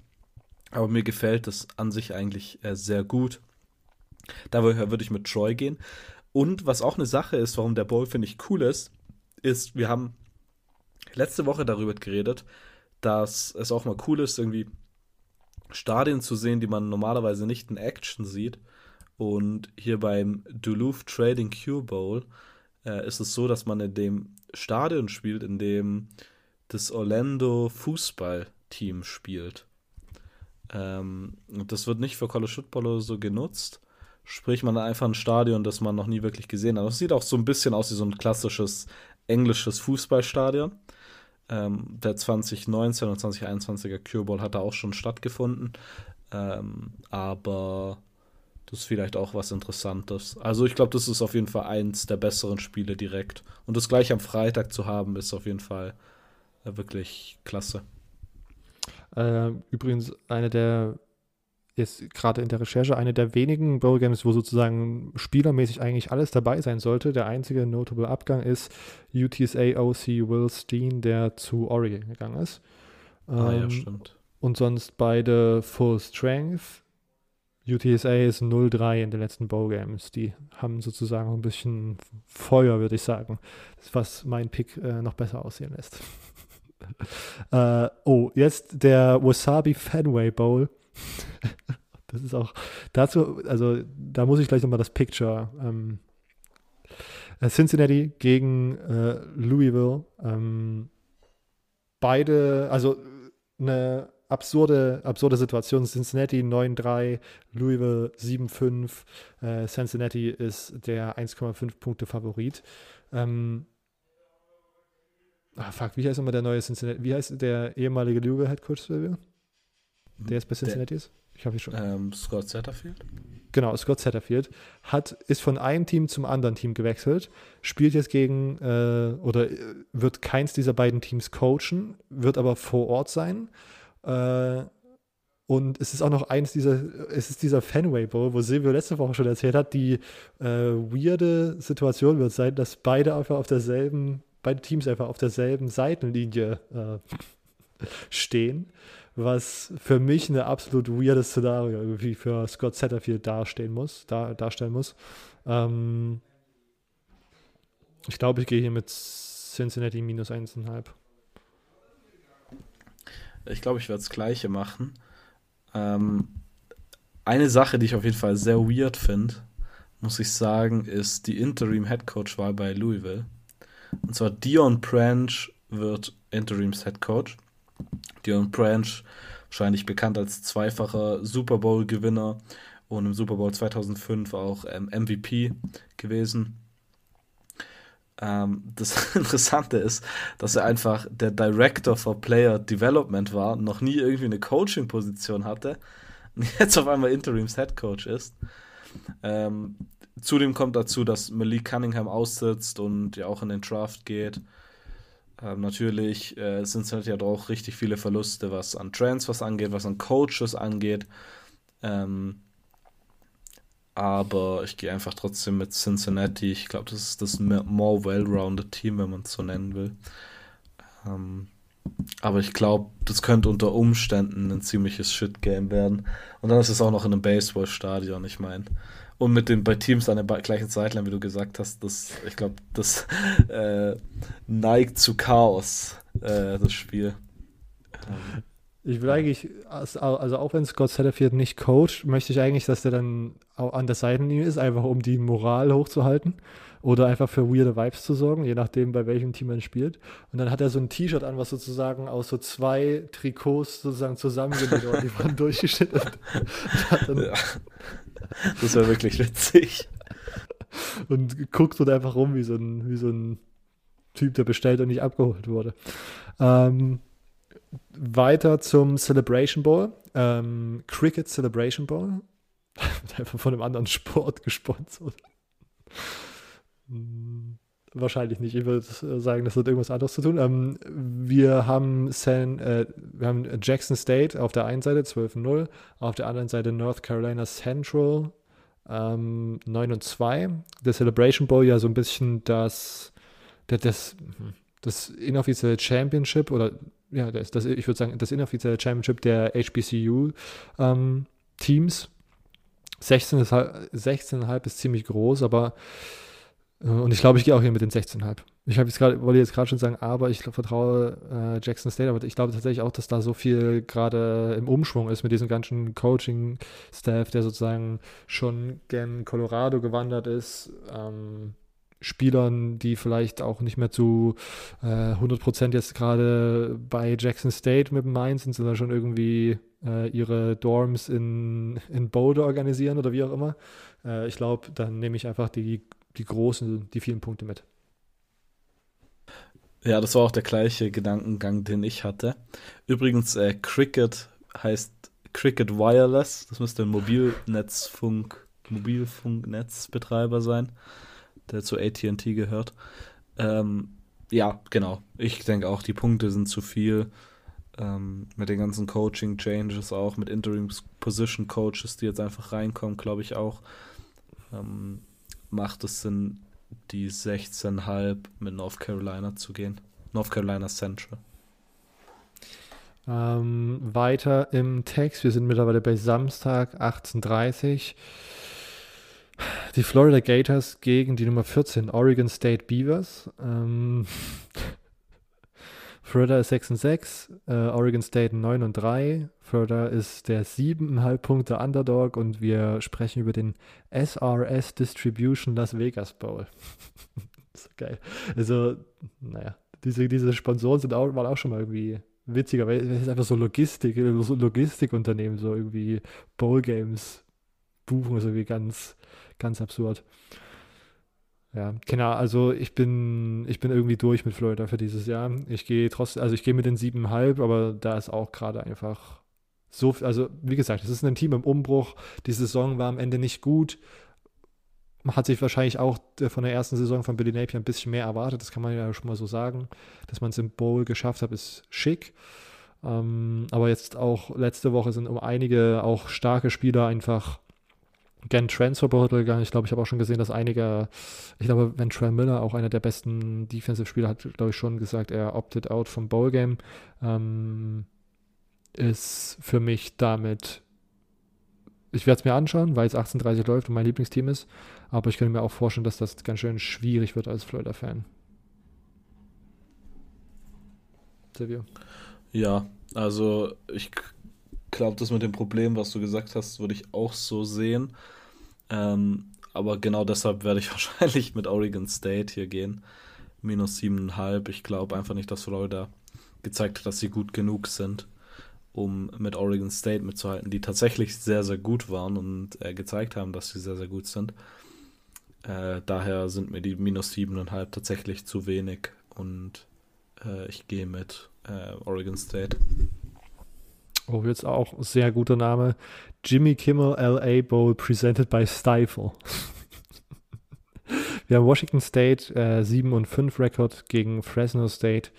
aber mir gefällt es an sich eigentlich äh, sehr gut. Daher würde ich mit Troy gehen. Und was auch eine Sache ist, warum der Bowl, finde ich, cool ist, ist, wir haben letzte Woche darüber geredet, dass es auch mal cool ist, irgendwie Stadien zu sehen, die man normalerweise nicht in Action sieht. Und hier beim Duluth Trading Q Bowl äh, ist es so, dass man in dem Stadion spielt, in dem das Orlando Fußballteam spielt. Ähm, und das wird nicht für College Football oder so genutzt. Sprich, man einfach ein Stadion, das man noch nie wirklich gesehen hat. Es sieht auch so ein bisschen aus wie so ein klassisches englisches Fußballstadion. Ähm, der 2019 und 2021er Cure Bowl hat da auch schon stattgefunden. Ähm, aber das ist vielleicht auch was Interessantes. Also ich glaube, das ist auf jeden Fall eins der besseren Spiele direkt. Und das gleich am Freitag zu haben, ist auf jeden Fall äh, wirklich klasse. Äh, übrigens, eine der jetzt gerade in der Recherche eine der wenigen Bowl Games, wo sozusagen spielermäßig eigentlich alles dabei sein sollte. Der einzige notable Abgang ist UTSA OC Will Steen, der zu Oregon gegangen ist. Ah, ähm, ja, stimmt. Und sonst beide Full Strength. UTSA ist 0-3 in den letzten Bowl Games. Die haben sozusagen ein bisschen Feuer, würde ich sagen. Was mein Pick äh, noch besser aussehen lässt. äh, oh, jetzt der Wasabi Fenway Bowl. das ist auch dazu, also da muss ich gleich nochmal das Picture. Ähm, äh, Cincinnati gegen äh, Louisville. Ähm, beide, also eine absurde, absurde Situation. Cincinnati 9-3, Louisville 7-5. Äh, Cincinnati ist der 1,5 Punkte Favorit. Ähm, ah, fuck, wie heißt immer der neue Cincinnati? Wie heißt der ehemalige Louisville Head Coach, Silvio? Der ist bei Cincinnati ist? Ich habe schon. Ähm, Scott Satterfield? Genau, Scott Satterfield hat, ist von einem Team zum anderen Team gewechselt, spielt jetzt gegen äh, oder äh, wird keins dieser beiden Teams coachen, wird aber vor Ort sein. Äh, und es ist auch noch eins dieser, es ist dieser Fenway Bowl, wo Silvio letzte Woche schon erzählt hat, die äh, weirde Situation wird sein, dass beide einfach auf derselben, beide Teams einfach auf derselben Seitenlinie äh, stehen was für mich eine absolut weirdes Szenario irgendwie für Scott Satterfield dastehen muss, dar, darstellen muss. Ähm, ich glaube, ich gehe hier mit Cincinnati minus 1,5. Ich glaube, ich werde das Gleiche machen. Ähm, eine Sache, die ich auf jeden Fall sehr weird finde, muss ich sagen, ist die Interim Head Coach Wahl bei Louisville. Und zwar Dion Branch wird Interims Head Coach. Dion Branch wahrscheinlich bekannt als zweifacher Super Bowl-Gewinner und im Super Bowl 2005 auch ähm, MVP gewesen. Ähm, das Interessante ist, dass er einfach der Director for Player Development war, noch nie irgendwie eine Coaching-Position hatte und jetzt auf einmal Interims Head Coach ist. Ähm, zudem kommt dazu, dass Malik Cunningham aussitzt und ja auch in den Draft geht. Ähm, natürlich äh, halt ja doch richtig viele Verluste, was an Transfers angeht, was an Coaches angeht. Ähm, aber ich gehe einfach trotzdem mit Cincinnati. Ich glaube, das ist das more well-rounded Team, wenn man es so nennen will. Ähm, aber ich glaube, das könnte unter Umständen ein ziemliches Shit-Game werden. Und dann ist es auch noch in einem Baseballstadion, ich meine. Und mit den bei Teams an der gleichen Zeitline, wie du gesagt hast, das, ich glaube, das äh, neigt zu Chaos, äh, das Spiel. Ähm, ich will eigentlich, also auch wenn Scott Satterfield nicht coacht, möchte ich eigentlich, dass der dann an der Seitenlinie ist, einfach um die Moral hochzuhalten oder einfach für weirde Vibes zu sorgen, je nachdem, bei welchem Team man spielt. Und dann hat er so ein T-Shirt an, was sozusagen aus so zwei Trikots sozusagen zusammengelegt und die waren durchgeschnitten. ja. Das wäre wirklich witzig. Und guckt dort einfach rum wie so ein, wie so ein Typ, der bestellt und nicht abgeholt wurde. Ähm, weiter zum Celebration Bowl. Ähm, Cricket Celebration Bowl. einfach von einem anderen Sport gesponsert. Hm, wahrscheinlich nicht. Ich würde sagen, das hat irgendwas anderes zu tun. Ähm, wir, haben San, äh, wir haben Jackson State auf der einen Seite 12-0, auf der anderen Seite North Carolina Central ähm, 9 und 2. Der Celebration Bowl ja so ein bisschen das, das, das, das inoffizielle Championship oder ja, das, das, ich würde sagen, das inoffizielle Championship der HBCU ähm, Teams. 16,5 16 ist ziemlich groß, aber äh, und ich glaube, ich gehe auch hier mit den 16,5. Ich habe wollte jetzt gerade schon sagen, aber ich vertraue äh, Jackson State, aber ich glaube tatsächlich auch, dass da so viel gerade im Umschwung ist mit diesem ganzen Coaching-Staff, der sozusagen schon gen Colorado gewandert ist. Ähm, Spielern, die vielleicht auch nicht mehr zu äh, 100% jetzt gerade bei Jackson State mit dem Main sind, sondern schon irgendwie äh, ihre Dorms in, in Boulder organisieren oder wie auch immer. Äh, ich glaube, dann nehme ich einfach die die großen, die vielen Punkte mit. Ja, das war auch der gleiche Gedankengang, den ich hatte. Übrigens, äh, Cricket heißt Cricket Wireless. Das müsste ein Mobilnetzfunk, Mobilfunknetzbetreiber sein, der zu ATT gehört. Ähm, ja, genau. Ich denke auch, die Punkte sind zu viel. Ähm, mit den ganzen Coaching-Changes auch, mit Interim Position Coaches, die jetzt einfach reinkommen, glaube ich auch. Ähm, macht es Sinn, die 16,5 mit North Carolina zu gehen. North Carolina Central. Ähm, weiter im Text, wir sind mittlerweile bei Samstag 18.30 Die Florida Gators gegen die Nummer 14 Oregon State Beavers. Ähm, Florida ist 6 und 6, äh, Oregon State 9 und 3. Florida ist der 7,5 Punkte Underdog und wir sprechen über den SRS Distribution Las Vegas Bowl. so geil. Also, naja, diese, diese Sponsoren sind auch, waren auch schon mal irgendwie witziger, weil es ist einfach so Logistik, so Logistikunternehmen, so irgendwie Bowl Games buchen, so wie ganz, ganz absurd. Ja, genau, also ich bin, ich bin irgendwie durch mit Florida für dieses Jahr. Ich gehe trotzdem, also ich gehe mit den siebeneinhalb, aber da ist auch gerade einfach so, also wie gesagt, es ist ein Team im Umbruch. Die Saison war am Ende nicht gut. Man hat sich wahrscheinlich auch von der ersten Saison von Billy Napier ein bisschen mehr erwartet, das kann man ja schon mal so sagen. Dass man es im Bowl geschafft hat, ist schick. Ähm, aber jetzt auch letzte Woche sind um einige auch starke Spieler einfach gern Transferportal gegangen. Ich glaube, ich habe auch schon gesehen, dass einige, ich glaube, wenn Trey Miller, auch einer der besten Defensive-Spieler, hat, glaube ich, schon gesagt, er opted out vom Bowl-Game. Ähm, ist für mich damit, ich werde es mir anschauen, weil es 18.30 läuft und mein Lieblingsteam ist, aber ich könnte mir auch vorstellen, dass das ganz schön schwierig wird als Florida-Fan. Silvio. Ja, also ich glaube, das mit dem Problem, was du gesagt hast, würde ich auch so sehen. Ähm, aber genau deshalb werde ich wahrscheinlich mit Oregon State hier gehen. Minus 7,5. Ich glaube einfach nicht, dass Florida gezeigt hat, dass sie gut genug sind. um mit Oregon State mitzuhalten, die tatsächlich sehr, sehr gut waren und äh, gezeigt haben, dass sie sehr, sehr gut sind. Äh, daher sind mir die minus 7,5 tatsächlich zu wenig und äh, ich gehe mit äh, Oregon State. Oh, jetzt auch sehr guter Name. Jimmy Kimmel LA Bowl presented by Stifle. Wir haben Washington State äh, 7 und 5 Rekord gegen Fresno State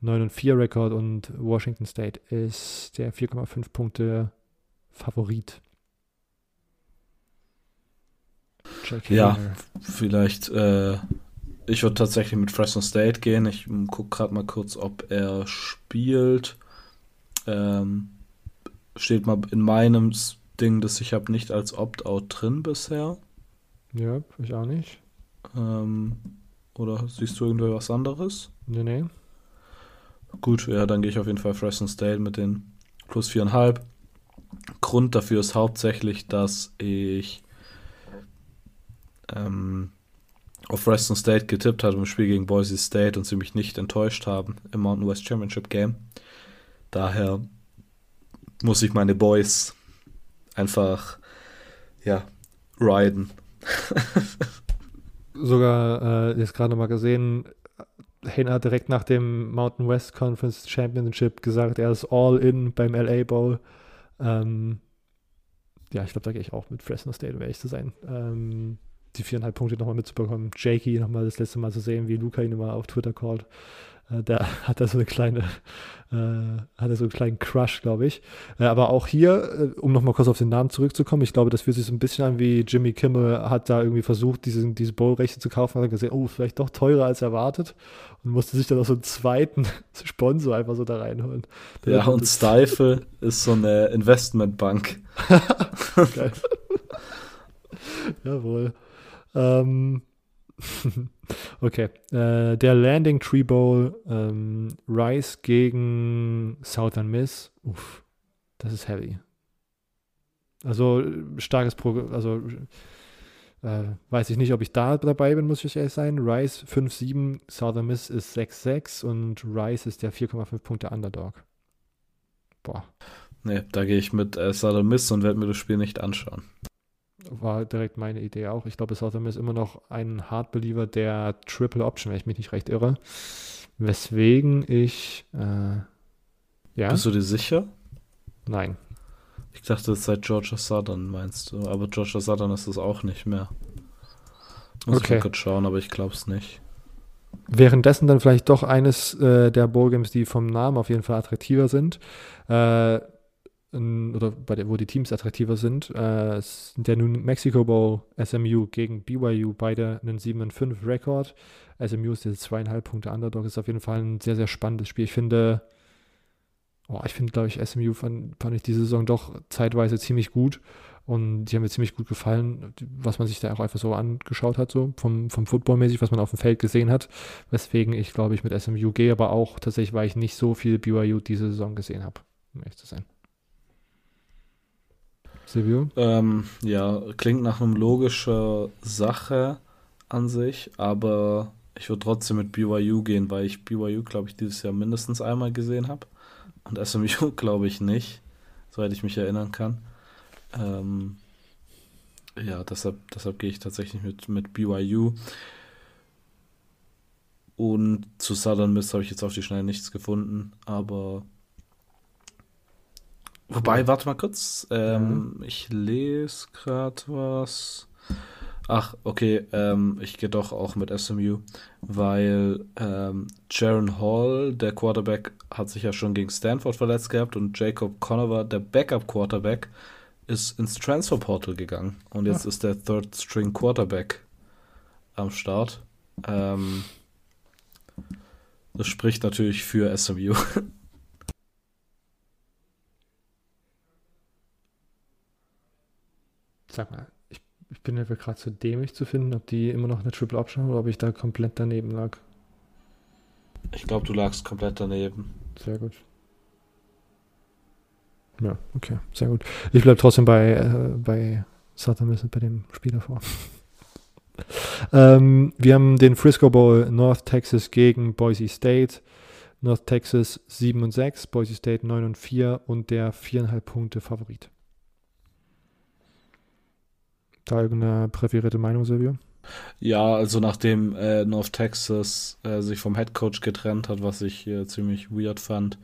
9 und 4 Rekord und Washington State ist der 4,5 Punkte Favorit. Jack ja, vielleicht, äh, ich würde tatsächlich mit Fresno State gehen. Ich gucke gerade mal kurz, ob er spielt. Ähm, steht mal in meinem Ding, das ich habe, nicht als Opt-out drin bisher. Ja, ich auch nicht. Ähm, oder siehst du irgendwas anderes? Nee, nee. Gut, ja, dann gehe ich auf jeden Fall Fresno State mit den plus viereinhalb. Grund dafür ist hauptsächlich, dass ich ähm, auf Fresno State getippt hatte im Spiel gegen Boise State und sie mich nicht enttäuscht haben im Mountain West Championship Game. Daher muss ich meine Boys einfach, ja, riden. Sogar äh, jetzt gerade mal gesehen, Hayner hat direkt nach dem Mountain West Conference Championship gesagt, er ist all in beim LA Bowl. Ähm, ja, ich glaube, da gehe ich auch mit Fresno State, um ehrlich zu sein. Ähm, die viereinhalb Punkte nochmal mitzubekommen. Jakey nochmal das letzte Mal zu sehen, wie Luca ihn immer auf Twitter callt. Äh, da hat er so eine kleine, äh, hat er so einen kleinen Crush, glaube ich. Äh, aber auch hier, äh, um nochmal kurz auf den Namen zurückzukommen, ich glaube, das fühlt sich so ein bisschen an wie Jimmy Kimmel hat da irgendwie versucht, diesen, diese Bowl-Rechte zu kaufen, hat gesehen, oh, vielleicht doch teurer als erwartet und musste sich dann auch so einen zweiten Sponsor einfach so da reinholen. Der ja, und Stifle ist so eine Investmentbank. Geil. Jawohl. Ähm, okay. Äh, der Landing Tree Bowl, ähm, Rice gegen Southern Miss. Uff, das ist heavy. Also starkes Programm, also äh, weiß ich nicht, ob ich da dabei bin, muss ich ehrlich sein. Rice 5-7, Southern Miss ist 6-6 und Rice ist der 4,5 Punkte Underdog. Boah. Nee, da gehe ich mit äh, Southern Miss und werde mir das Spiel nicht anschauen war direkt meine Idee auch. Ich glaube, Southern ist immer noch ein Hard Believer der Triple Option, wenn ich mich nicht recht irre. Weswegen ich. Äh, ja. Bist du dir sicher? Nein. Ich dachte, es sei Georgia Southern, meinst du? Aber Georgia Southern ist es auch nicht mehr. Muss okay. ich mal kurz schauen, aber ich glaube es nicht. Währenddessen dann vielleicht doch eines äh, der Bowl-Games, die vom Namen auf jeden Fall attraktiver sind. Äh, oder bei der, wo die Teams attraktiver sind. Äh, der New Mexico Bowl SMU gegen BYU, beide einen 7 5 Rekord. SMU ist jetzt zweieinhalb Punkte Underdog, ist auf jeden Fall ein sehr, sehr spannendes Spiel. Ich finde, oh, ich finde, glaube ich, SMU fand, fand ich diese Saison doch zeitweise ziemlich gut und die haben mir ziemlich gut gefallen, was man sich da auch einfach so angeschaut hat, so vom, vom Football-mäßig, was man auf dem Feld gesehen hat. Weswegen ich, glaube ich, mit SMU gehe, aber auch tatsächlich, weil ich nicht so viel BYU diese Saison gesehen habe, um ehrlich zu sein. Silvio? Ähm, ja, klingt nach einem logischer Sache an sich, aber ich würde trotzdem mit BYU gehen, weil ich BYU, glaube ich, dieses Jahr mindestens einmal gesehen habe und SMU, glaube ich, nicht, soweit ich mich erinnern kann. Ähm, ja, deshalb, deshalb gehe ich tatsächlich mit, mit BYU. Und zu Southern Miss habe ich jetzt auf die Schnelle nichts gefunden, aber Wobei, warte mal kurz. Ähm, ja. Ich lese gerade was. Ach, okay, ähm, ich gehe doch auch mit SMU, weil ähm, Jaron Hall, der Quarterback, hat sich ja schon gegen Stanford verletzt gehabt und Jacob Conover, der Backup-Quarterback, ist ins Transferportal gegangen und jetzt Ach. ist der Third String Quarterback am Start. Ähm, das spricht natürlich für SMU. sag mal, ich, ich bin einfach gerade zu dämlich zu finden, ob die immer noch eine Triple Option haben oder ob ich da komplett daneben lag. Ich glaube, du lagst komplett daneben. Sehr gut. Ja, okay, sehr gut. Ich bleibe trotzdem bei, äh, bei Southern Miss bei dem Spiel davor. ähm, wir haben den Frisco Bowl North Texas gegen Boise State. North Texas 7 und 6, Boise State 9 und 4 und der 4,5 Punkte Favorit. Da irgendeine präferierte Meinung, Silvio? Ja, also nachdem äh, North Texas äh, sich vom Head Coach getrennt hat, was ich äh, ziemlich weird fand,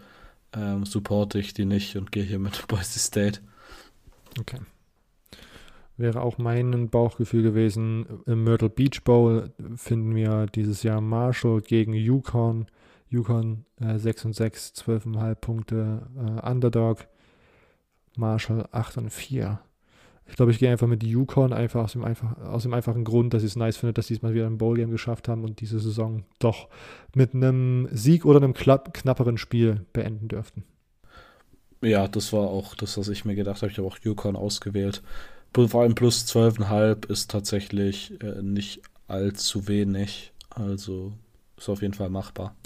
ähm, supporte ich die nicht und gehe hier mit Boise State. Okay. Wäre auch mein Bauchgefühl gewesen. Im Myrtle Beach Bowl finden wir dieses Jahr Marshall gegen Yukon. Yukon äh, 6 und 6, 12,5 Punkte äh, Underdog. Marshall 8 und 4. Ich glaube, ich gehe einfach mit Yukon, einfach aus dem, einfach, aus dem einfachen Grund, dass ich es nice finde, dass sie es mal wieder ein Bowl-Game geschafft haben und diese Saison doch mit einem Sieg oder einem knapperen Spiel beenden dürften. Ja, das war auch das, was ich mir gedacht habe. Ich habe auch Yukon ausgewählt. Vor allem plus 12,5 ist tatsächlich äh, nicht allzu wenig. Also ist auf jeden Fall machbar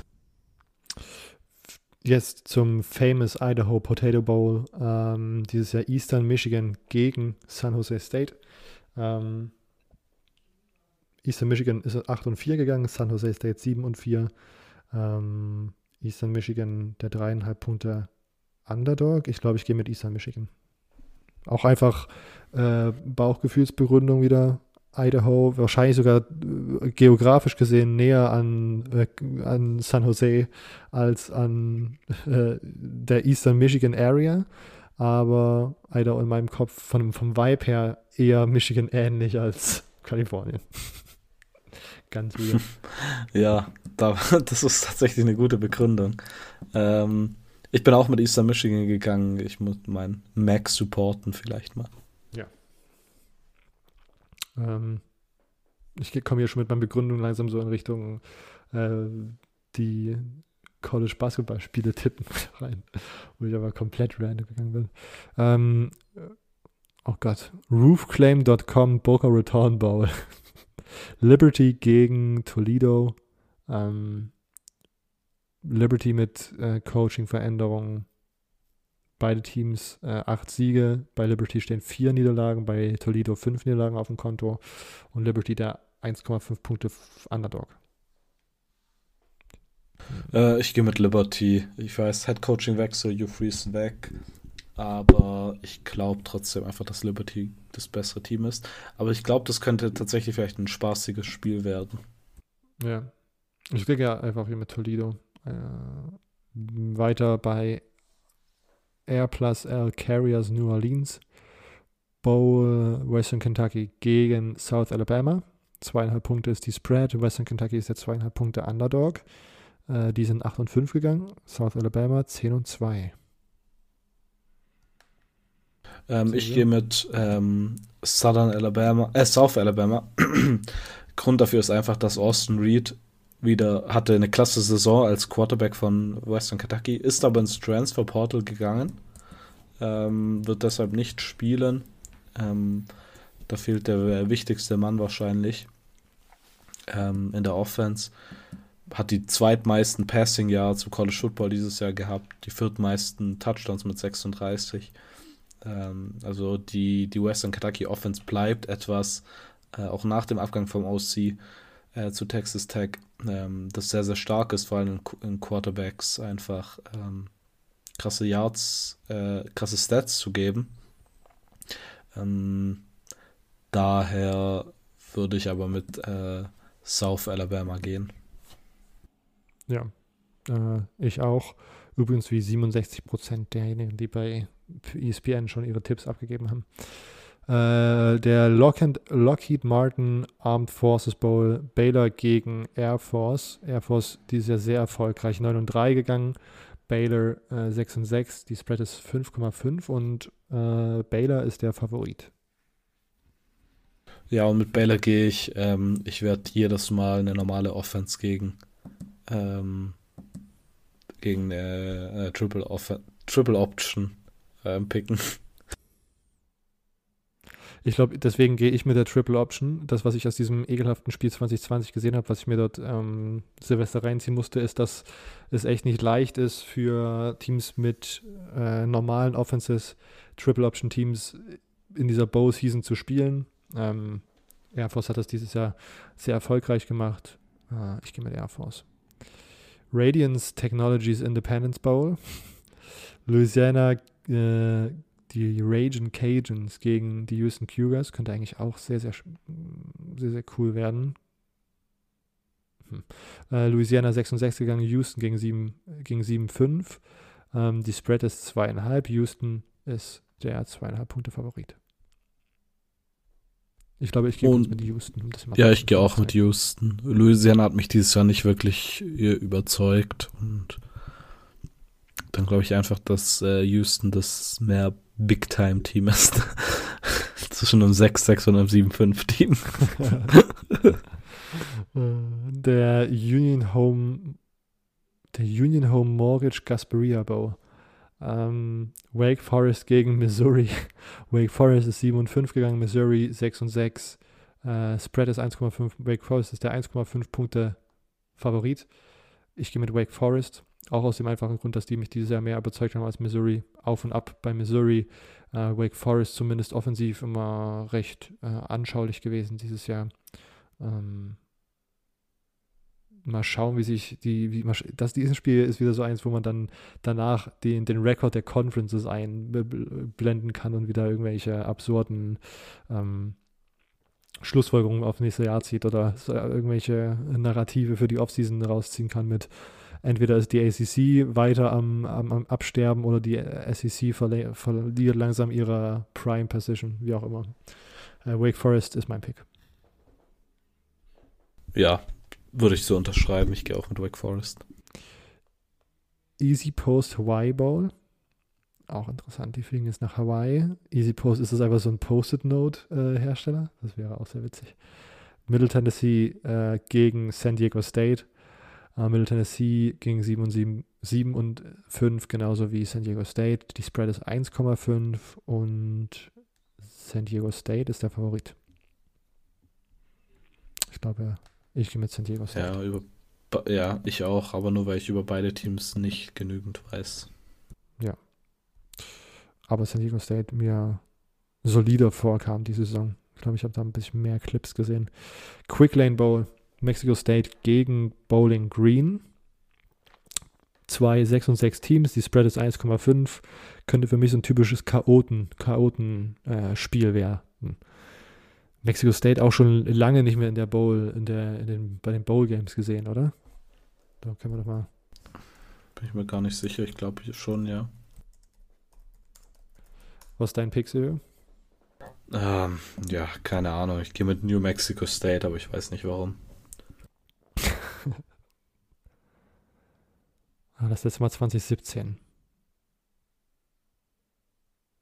jetzt zum famous Idaho Potato Bowl, ähm, dieses Jahr Eastern Michigan gegen San Jose State. Ähm, Eastern Michigan ist 8 und 4 gegangen, San Jose State 7 und 4. Ähm, Eastern Michigan der dreieinhalb Punkte Underdog. Ich glaube, ich gehe mit Eastern Michigan. Auch einfach äh, Bauchgefühlsbegründung wieder. Idaho, wahrscheinlich sogar äh, geografisch gesehen näher an, äh, an San Jose als an äh, der Eastern Michigan Area. Aber Idaho in meinem Kopf von, vom Vibe her eher Michigan ähnlich als Kalifornien. Ganz weird. Ja, da, das ist tatsächlich eine gute Begründung. Ähm, ich bin auch mit Eastern Michigan gegangen. Ich muss meinen Mac supporten vielleicht mal. Ähm, ich komme hier schon mit meiner Begründung langsam so in Richtung äh, die College Basketball Spiele tippen rein, wo ich aber komplett random gegangen bin. Ähm, oh Gott, roofclaim.com Boca Raton Bowl. Liberty gegen Toledo. Ähm, Liberty mit äh, Coaching-Veränderungen Beide Teams äh, acht Siege. Bei Liberty stehen vier Niederlagen, bei Toledo fünf Niederlagen auf dem Konto und Liberty der 1,5 Punkte Underdog. Äh, ich gehe mit Liberty. Ich weiß, Head Coaching Wechsel, Hugh Freeze weg. Aber ich glaube trotzdem einfach, dass Liberty das bessere Team ist. Aber ich glaube, das könnte tatsächlich vielleicht ein spaßiges Spiel werden. Ja. Ich gehe ja einfach hier mit Toledo. Äh, weiter bei Air plus L Carriers New Orleans. Bowl Western Kentucky gegen South Alabama. Zweieinhalb Punkte ist die Spread. Western Kentucky ist der zweieinhalb Punkte Underdog. Äh, die sind 8 und 5 gegangen. South Alabama 10 und 2. Ähm, ich gehe mit ähm, Southern Alabama, äh, South Alabama. Grund dafür ist einfach, dass Austin Reed wieder hatte eine klasse Saison als Quarterback von Western Kentucky, ist aber ins Transfer Portal gegangen, ähm, wird deshalb nicht spielen. Ähm, da fehlt der wichtigste Mann wahrscheinlich ähm, in der Offense. Hat die zweitmeisten Passing Jahre zu College Football dieses Jahr gehabt, die viertmeisten Touchdowns mit 36. Ähm, also die, die Western Kentucky Offense bleibt etwas, äh, auch nach dem Abgang vom OC äh, zu Texas Tech, ähm, das sehr, sehr stark ist, vor allem in, Quarterbacks einfach ähm, krasse Yards, äh, krasse Stats zu geben. Ähm, daher würde ich aber mit äh, South Alabama gehen. Ja, äh, ich auch. Übrigens wie 67 Prozent derjenigen, die bei ESPN schon ihre Tipps abgegeben haben. Äh, der Lockheed, Lockheed Martin Armed Forces Bowl Baylor gegen Air Force. Air Force dieses Jahr sehr erfolgreich 9 und 3 gegangen. Baylor äh, 6 und 6. Die Spread ist 5,5 und äh, Baylor ist der Favorit. Ja, und mit Baylor gehe ich. Ähm, ich werde jedes Mal eine normale Offense gegen, ähm, gegen eine, eine Triple, Triple Option ähm, picken. Ich glaube, deswegen gehe ich mit der Triple Option. Das, was ich aus diesem ekelhaften Spiel 2020 gesehen habe, was ich mir dort ähm, Silvester reinziehen musste, ist, dass es echt nicht leicht ist für Teams mit äh, normalen Offenses, Triple Option Teams in dieser Bow Season zu spielen. Ähm, Air Force hat das dieses Jahr sehr erfolgreich gemacht. Äh, ich gehe mit Air Force. Radiance Technologies Independence Bowl. Louisiana, äh, die Raging Cajuns gegen die Houston Cougars. Könnte eigentlich auch sehr, sehr, sehr, sehr cool werden. Hm. Äh, Louisiana 6 und 6 gegangen, Houston gegen 7, gegen 7 5. Ähm, die Spread ist 2,5. Houston ist der 2,5 Punkte Favorit. Ich glaube, ich gehe mit Houston. ja, ich gehe auch mit Houston. Louisiana hat mich dieses Jahr nicht wirklich überzeugt und dann glaube ich einfach, dass äh, Houston das mehr Big-Time-Team ist. Zwischen einem 6-6 und einem 7-5-Team. der Union Home, der Union Home Mortgage Gasperia Bowl. Ähm, Wake Forest gegen Missouri. Wake Forest ist 7 und 5 gegangen, Missouri 6 und 6. Äh, Spread ist 1,5. Wake Forest ist der 1,5 Punkte Favorit. Ich gehe mit Wake Forest. Auch aus dem einfachen Grund, dass die mich dieses Jahr mehr überzeugt haben als Missouri. Auf und ab bei Missouri. Äh, Wake Forest zumindest offensiv immer recht äh, anschaulich gewesen dieses Jahr. Ähm, mal schauen, wie sich die, wie, das dieses Spiel ist wieder so eins, wo man dann danach den, den Rekord der Conferences einblenden kann und wieder irgendwelche absurden ähm, Schlussfolgerungen auf nächstes Jahr zieht oder irgendwelche Narrative für die Offseason rausziehen kann mit entweder ist die ACC weiter am, am, am Absterben oder die SEC verliert langsam ihre Prime Position, wie auch immer. Äh, Wake Forest ist mein Pick. Ja, würde ich so unterschreiben. Ich gehe auch mit Wake Forest. Easy Post Hawaii Bowl. Auch interessant. Die fliegen jetzt nach Hawaii. Easy Post ist das einfach so ein Post-it-Note-Hersteller. Äh, das wäre auch sehr witzig. Middle Tennessee äh, gegen San Diego State. Uh, Middle Tennessee ging 7 und 7, 7 und 5, genauso wie San Diego State. Die Spread ist 1,5 und San Diego State ist der Favorit. Ich glaube, ich gehe mit San Diego State. Ja, über, ja, ich auch, aber nur weil ich über beide Teams nicht genügend weiß. Ja. Aber San Diego State mir solider vorkam diese Saison. Ich glaube, ich habe da ein bisschen mehr Clips gesehen. Quick Lane Bowl Mexico State gegen Bowling Green. Zwei 6 und 6 Teams, die Spread ist 1,5. Könnte für mich so ein typisches Chaoten, Chaoten-Spiel äh, werden. Mexico State auch schon lange nicht mehr in der Bowl, in der, in den, bei den Bowl Games gesehen, oder? Da können wir doch mal. Bin ich mir gar nicht sicher, ich glaube schon, ja. Was ist dein Pick, Silvio? Ähm, ja, keine Ahnung. Ich gehe mit New Mexico State, aber ich weiß nicht warum. ah, das letzte Mal 2017.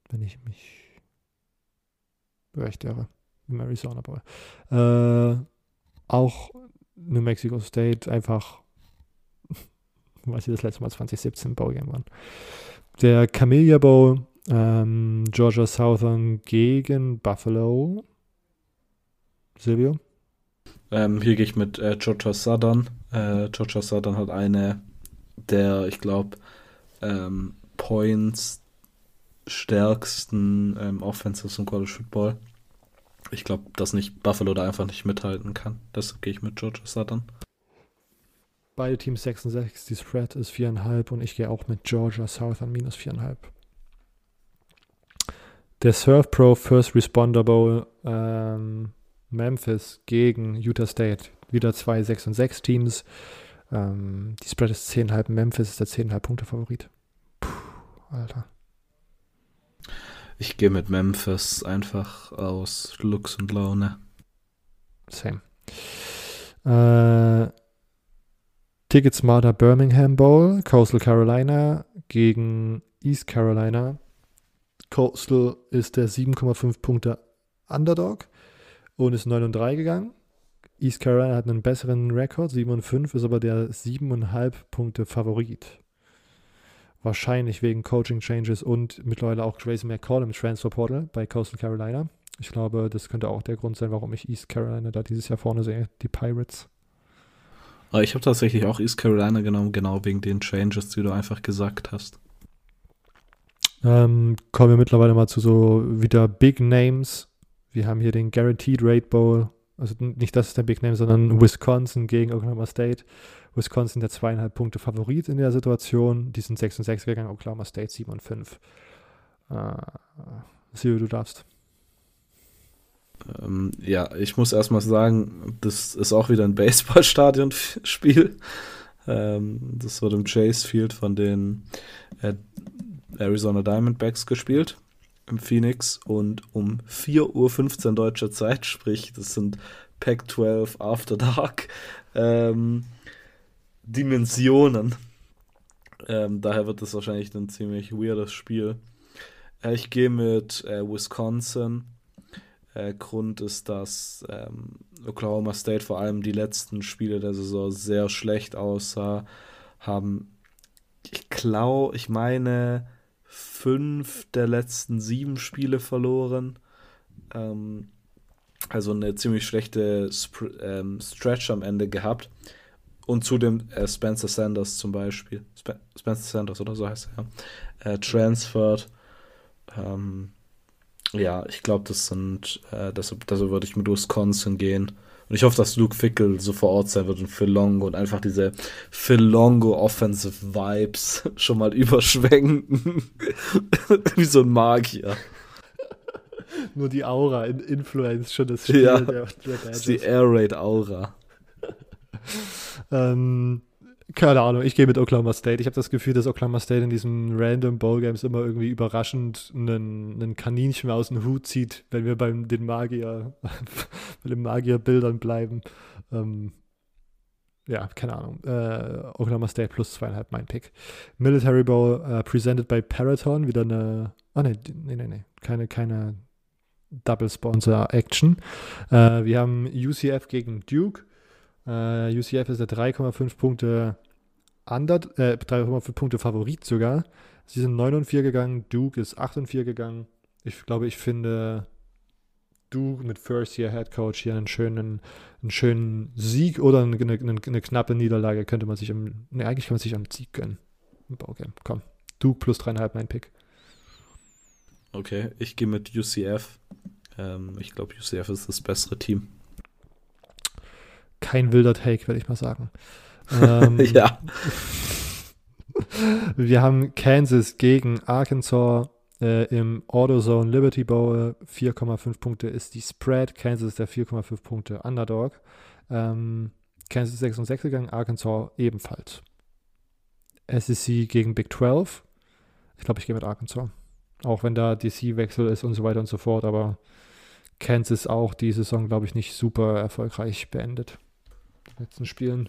Wenn ich mich recht irre. Im Arizona Bowl. Äh, auch New Mexico State einfach, weil sie das letzte Mal 2017 Bowl Game waren. Der Camellia Bowl, ähm, Georgia Southern gegen Buffalo. Silvio? Ähm, hier gehe ich mit äh, Georgia Southern. Äh, Georgia Southern hat eine der, ich glaube, ähm, Points stärksten ähm, Offenses im College Football. Ich glaube, dass nicht Buffalo da einfach nicht mithalten kann. Deshalb gehe ich mit Georgia Southern. Beide Teams 6 und 6, die Spread ist 4,5 und ich gehe auch mit Georgia Southern minus 4,5. Der Surf Pro First Responder Bowl ähm, Memphis gegen Utah State. Wieder zwei 6 und 6 Teams. Ähm, die Spread ist 10,5. Memphis ist der 10,5 Punkte Favorit. Puh, Alter. Ich gehe mit Memphis einfach aus Lux und Laune. Same. Äh, Ticketsmarter Birmingham Bowl, Coastal Carolina gegen East Carolina. Coastal ist der 7,5 Punkte Underdog und ist 9 und 3 gegangen. East Carolina hat einen besseren Rekord, 7 und 5, ist aber der 7,5 Punkte Favorit. Wahrscheinlich wegen Coaching Changes und mittlerweile auch Grayson McCall im Transfer Portal bei Coastal Carolina. Ich glaube, das könnte auch der Grund sein, warum ich East Carolina da dieses Jahr vorne sehe, die Pirates. Ich habe tatsächlich auch East Carolina genommen, genau wegen den Changes, die du einfach gesagt hast. Ähm, kommen wir mittlerweile mal zu so wieder Big Names wir haben hier den Guaranteed Rate Bowl Also nicht das ist der Big Name, sondern Wisconsin gegen Oklahoma State. Wisconsin der zweieinhalb Punkte Favorit in der Situation. Die sind 6 und 6 gegangen, Oklahoma State 7 und 5. Äh, Sio, du darfst. Ähm, ja, ich muss erstmal sagen, das ist auch wieder ein Baseballstadionspiel. Ähm, das wird im Chase Field von den äh, Arizona Diamondbacks gespielt im Phoenix und um 4.15 Uhr deutscher Zeit, sprich, das sind Pack 12 After Dark ähm, Dimensionen. Ähm, daher wird das wahrscheinlich ein ziemlich weirdes Spiel. Äh, ich gehe mit äh, Wisconsin. Äh, Grund ist, dass ähm, Oklahoma State vor allem die letzten Spiele der Saison sehr schlecht aussah. Haben, ich glaube, ich meine, fünf der letzten sieben Spiele verloren. Ähm, also eine ziemlich schlechte Sp ähm, Stretch am Ende gehabt. Und zudem äh, Spencer Sanders zum Beispiel, Sp Spencer Sanders oder so heißt er, ja, äh, transferred. Ähm, ja, ich glaube, das sind, äh, deshalb, deshalb würde ich mit Wisconsin gehen. Und ich hoffe, dass Luke Fickle so vor Ort sein wird und Phil Longo und einfach diese Phil Longo Offensive Vibes schon mal überschwenken. Wie so ein Magier. Nur die Aura in Influence schon das Spiel. Ja, der, der ist die Air Raid Aura. ähm, keine Ahnung, ich gehe mit Oklahoma State. Ich habe das Gefühl, dass Oklahoma State in diesen random Bowl Games immer irgendwie überraschend einen, einen Kaninchen aus dem Hut zieht, wenn wir beim den Magier, bei den Magierbildern bleiben. Ähm, ja, keine Ahnung. Äh, Oklahoma State plus zweieinhalb mein Pick. Military Bowl uh, presented by Paraton, wieder eine. Oh ne, nee, nee, nee. Keine, keine Double Sponsor Action. Äh, wir haben UCF gegen Duke. Uh, UCF ist der 3,5 Punkte under, äh, 3,5 Punkte Favorit sogar. Sie sind 9 und 4 gegangen, Duke ist 8 und 4 gegangen. Ich glaube, ich finde Duke mit First Year Head Coach hier einen schönen, einen schönen Sieg oder eine, eine, eine knappe Niederlage könnte man sich im, ne, eigentlich kann man sich am Sieg gönnen. Okay, komm. Duke plus 3,5 mein Pick. Okay, ich gehe mit UCF. Ähm, ich glaube, UCF ist das bessere Team kein wilder Take, würde ich mal sagen. Ähm, ja. Wir haben Kansas gegen Arkansas äh, im AutoZone Liberty Bowl. 4,5 Punkte ist die Spread. Kansas ist der 4,5 Punkte Underdog. Ähm, Kansas 6 und 6 gegangen, Arkansas ebenfalls. SEC gegen Big 12. Ich glaube, ich gehe mit Arkansas. Auch wenn da DC-Wechsel ist und so weiter und so fort, aber Kansas auch die Saison, glaube ich, nicht super erfolgreich beendet letzten Spielen.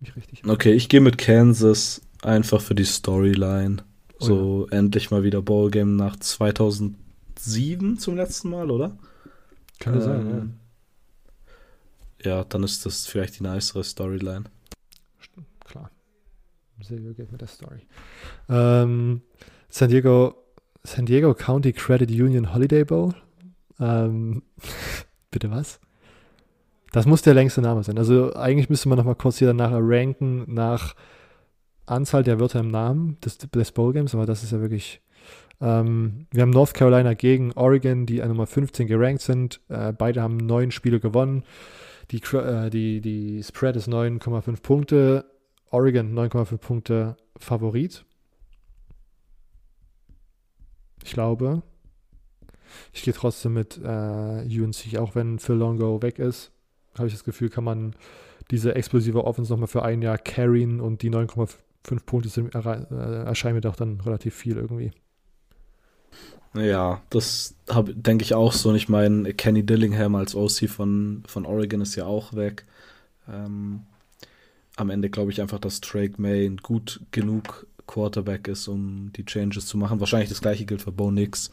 Mich richtig. Okay, ich gehe mit Kansas einfach für die Storyline. Oh, so ja. endlich mal wieder Ballgame nach 2007 zum letzten Mal, oder? Kann ähm, sein, ja. Ja, dann ist das vielleicht die nicere Storyline. Klar. Silvio geht mit der Story. Ähm, San Diego, San Diego County Credit Union Holiday Bowl. Ähm, bitte was? Das muss der längste Name sein. Also eigentlich müsste man noch mal kurz hier danach ranken nach Anzahl der Wörter im Namen des, des Bowl Games, aber das ist ja wirklich. Ähm, wir haben North Carolina gegen Oregon, die an Nummer 15 gerankt sind. Äh, beide haben neun Spiele gewonnen. Die, äh, die, die Spread ist 9,5 Punkte. Oregon 9,5 Punkte Favorit. Ich glaube. Ich gehe trotzdem mit äh, UNC, auch wenn Phil Longo weg ist habe ich das Gefühl, kann man diese explosive Offense nochmal für ein Jahr carryen und die 9,5 Punkte sind, äh, erscheinen mir doch dann relativ viel irgendwie. Ja, das denke ich auch so. Und ich meine, Kenny Dillingham als OC von, von Oregon ist ja auch weg. Ähm, am Ende glaube ich einfach, dass Drake May ein gut genug Quarterback ist, um die Changes zu machen. Wahrscheinlich das gleiche gilt für Bo Nix.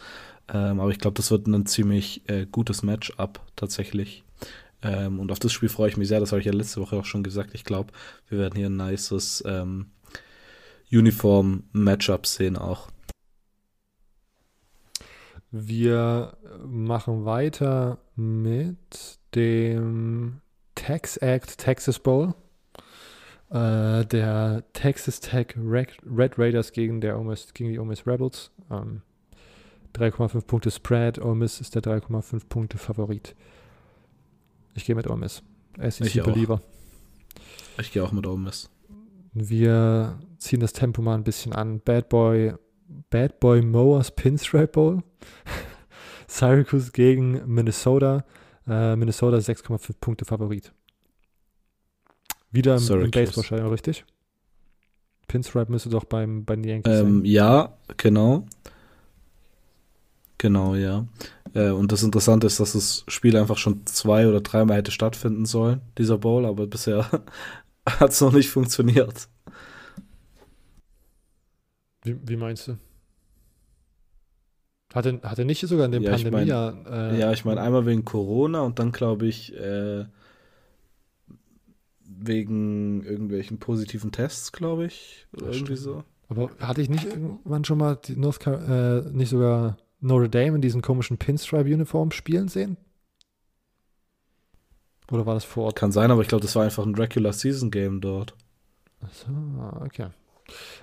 Ähm, aber ich glaube, das wird ein ziemlich äh, gutes Matchup tatsächlich. Ähm, und auf das Spiel freue ich mich sehr. Das habe ich ja letzte Woche auch schon gesagt. Ich glaube, wir werden hier ein nices ähm, Uniform-Matchup sehen auch. Wir machen weiter mit dem Tax Act Texas Bowl. Äh, der Texas Tech Red Raiders gegen, der Miss, gegen die Ole Rebels. Ähm, 3,5 Punkte Spread. Ole ist der 3,5 Punkte Favorit. Ich gehe mit Ole Miss. SEC Ich. Ich gehe auch mit Ole Miss. Wir ziehen das Tempo mal ein bisschen an. Bad Boy, Bad Boy Mowers Pinstripe Bowl. Syracuse gegen Minnesota. Äh, Minnesota 6,5 Punkte Favorit. Wieder im, im. Baseballstadion, richtig? Pinstripe müsste doch beim, bei den Yankees Ähm, sein. ja, genau. Genau, ja. Äh, und das Interessante ist, dass das Spiel einfach schon zwei oder dreimal hätte stattfinden sollen, dieser Bowl, aber bisher hat es noch nicht funktioniert. Wie, wie meinst du? Hatte, hatte nicht sogar in dem Ja, ich mein- Pandemie äh, ja, ich meine einmal wegen Corona und dann glaube ich äh, wegen irgendwelchen positiven Tests, glaube ich. Oder irgendwie stimmt. so. Aber hatte ich nicht irgendwann schon mal die North Car äh, nicht sogar Notre Dame in diesen komischen Pinstripe-Uniform spielen sehen? Oder war das vor Ort? Kann sein, aber ich glaube, das war einfach ein Regular Season Game dort. Achso, okay.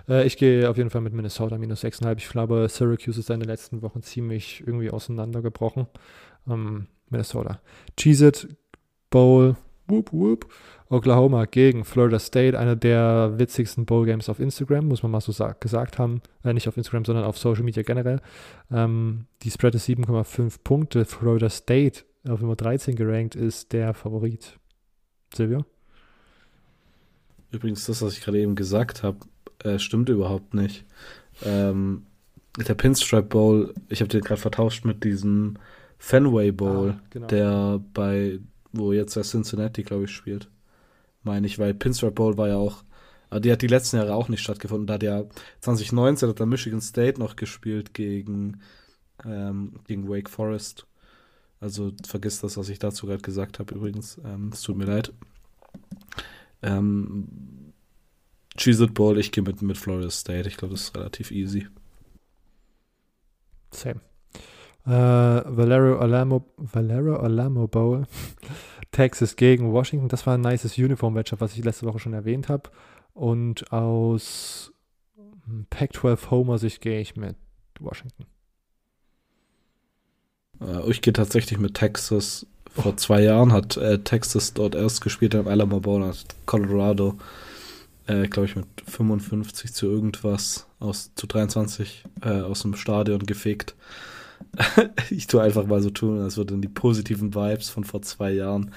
Äh, ich gehe auf jeden Fall mit Minnesota minus 6,5. Ich glaube, Syracuse ist in den letzten Wochen ziemlich irgendwie auseinandergebrochen. Ähm, Minnesota. Cheez-It Bowl. Whoop, whoop. Oklahoma gegen Florida State, einer der witzigsten Bowl-Games auf Instagram, muss man mal so sa- gesagt haben. Äh, nicht auf Instagram, sondern auf Social Media generell. Ähm, die Spread ist 7,5 Punkte. Florida State auf Nummer 13 gerankt ist der Favorit. Silvio? Übrigens, das, was ich gerade eben gesagt habe, äh, stimmt überhaupt nicht. Ähm, der Pinstripe Bowl, ich habe den gerade vertauscht mit diesem Fenway Bowl, Ah, genau. der bei, wo jetzt der Cincinnati, glaube ich, spielt. Meine ich, weil Pinstripe Bowl war ja auch, aber die hat die letzten Jahre auch nicht stattgefunden. Da hat ja 2019 hat der Michigan State noch gespielt gegen, ähm, gegen Wake Forest. Also vergiss das, was ich dazu gerade gesagt habe übrigens. Ähm, es tut mir leid. Ähm, Cheez-It Bowl, ich gehe mit, mit Florida State. Ich glaube, das ist relativ easy. Same. Äh, Valero Alamo, Valero Alamo Bowl. Texas gegen Washington. Das war ein nices Uniform-Matchup, was ich letzte Woche schon erwähnt habe. Und aus hm, Pac-12 Homer-Sicht gehe ich mit Washington. Äh, ich gehe tatsächlich mit Texas. Vor zwei Jahren hat äh, Texas dort erst gespielt im Alamo Bowl, hat Colorado, äh, glaube ich, mit 55 zu irgendwas aus zu 23 äh, aus dem Stadion gefegt. ich tue einfach mal so tun, als würden die positiven Vibes von vor zwei Jahren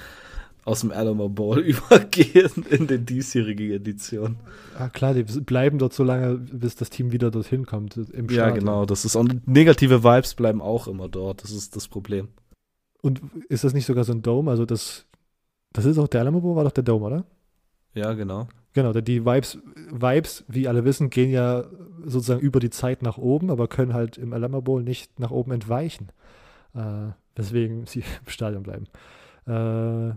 aus dem Alamo Bowl übergehen in den diesjährige Edition. Ah, klar, die bleiben dort so lange, bis das Team wieder dorthin kommt. Im Ja, genau. Das ist und negative Vibes bleiben auch immer dort. Das ist das Problem. Und ist das nicht sogar so ein Dome? Also, das, das ist auch der Alamo Bowl, war doch der Dome, oder? Ja, genau. Genau, denn die Vibes, Vibes, wie alle wissen, gehen ja sozusagen über die Zeit nach oben, aber können halt im Alamo Bowl nicht nach oben entweichen. Äh, weswegen sie im Stadion bleiben. Äh,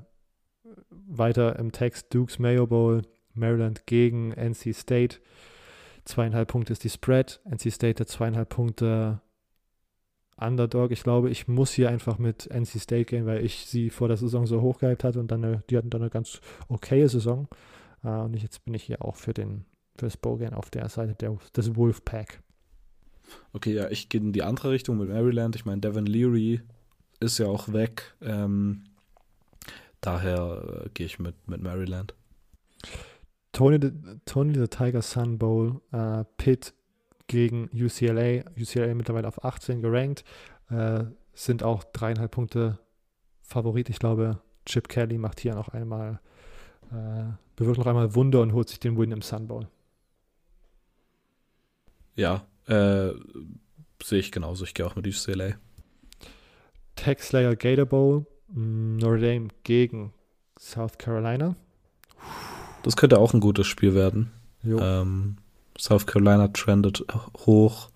weiter im Text Dukes Mayo Bowl, Maryland gegen NC State. Zweieinhalb Punkte ist die Spread. NC State hat zweieinhalb Punkte Underdog. Ich glaube, ich muss hier einfach mit NC State gehen, weil ich sie vor der Saison so hochgehypt hatte und dann eine, die hatten dann eine ganz okaye Saison. Äh, und jetzt bin ich hier auch für den für das Bogan auf der Seite der, des Wolfpack. Okay, ja, ich gehe in die andere Richtung mit Maryland. Ich meine, Devin Leary ist ja auch weg. Ähm, daher äh, gehe ich mit, mit Maryland. Tony the, Tony the Tiger Sun Bowl, äh, Pitt gegen UCLA. UCLA mittlerweile auf 18 gerankt. Äh, sind auch dreieinhalb Punkte Favorit. Ich glaube, Chip Kelly macht hier noch einmal, äh, bewirkt noch einmal Wunder und holt sich den Win im Sun Bowl. Ja, äh, sehe ich genauso. Ich gehe auch mit UCLA. Tech Slayer Gator Bowl, mh, Notre Dame gegen South Carolina. Das könnte auch ein gutes Spiel werden. Ähm, South Carolina trendet hoch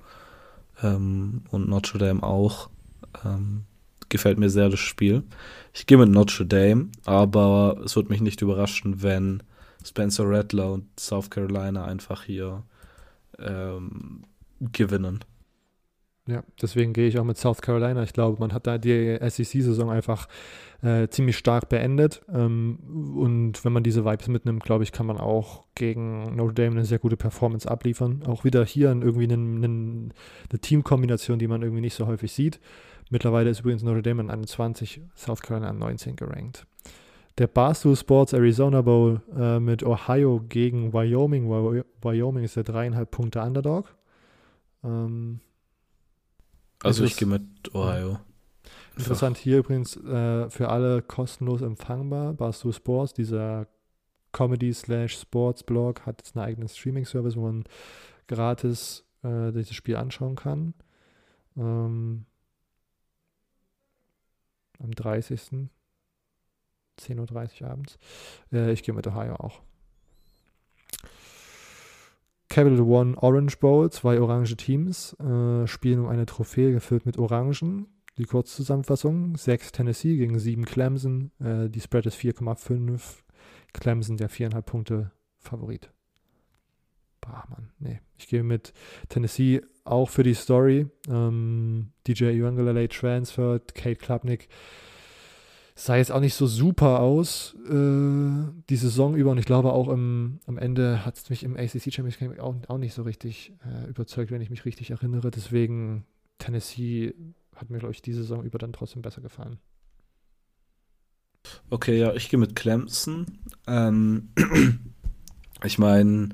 ähm, und Notre Dame auch. Ähm, gefällt mir sehr das Spiel. Ich gehe mit Notre Dame, aber es wird mich nicht überraschen, wenn Spencer Rattler und South Carolina einfach hier ähm, gewinnen. Ja, deswegen gehe ich auch mit South Carolina. Ich glaube, man hat da die SEC-Saison einfach äh, ziemlich stark beendet. Ähm, und wenn man diese Vibes mitnimmt, glaube ich, kann man auch gegen Notre Dame eine sehr gute Performance abliefern. Auch wieder hier ein- irgendwie einen- einen- eine Teamkombination, die man irgendwie nicht so häufig sieht. Mittlerweile ist übrigens Notre Dame an 21, South Carolina an 19 gerankt. Der Barstool Sports Arizona Bowl äh, mit Ohio gegen Wyoming. Wyoming ist der dreieinhalb Punkte Underdog. Ähm, also ich gehe mit Ohio. Interessant hier übrigens äh, für alle kostenlos empfangbar. Barstool Sports, dieser Comedy slash Sports Blog, hat jetzt einen eigenen Streaming-Service, wo man gratis äh, dieses Spiel anschauen kann. Ähm, am 30. 10.30 Uhr abends. Äh, ich gehe mit Ohio auch. Capital One Orange Bowl, zwei orange Teams, äh, spielen um eine Trophäe gefüllt mit Orangen. Die Kurzzusammenfassung: 6 Tennessee gegen 7 Clemson. Äh, die Spread ist 4,5. Clemson der 4,5 Punkte Favorit. Bah, Mann, nee. Ich gehe mit Tennessee auch für die Story. Ähm, DJ Uangalale transferred, Kate Klapnick sah jetzt auch nicht so super aus äh, die Saison über und ich glaube auch im, am Ende hat es mich im ACC Champions Game auch, auch nicht so richtig äh, überzeugt, wenn ich mich richtig erinnere. Deswegen Tennessee hat mir, glaube ich, diese Saison über dann trotzdem besser gefallen. Okay, ja, ich gehe mit Clemson. Ähm, ich meine,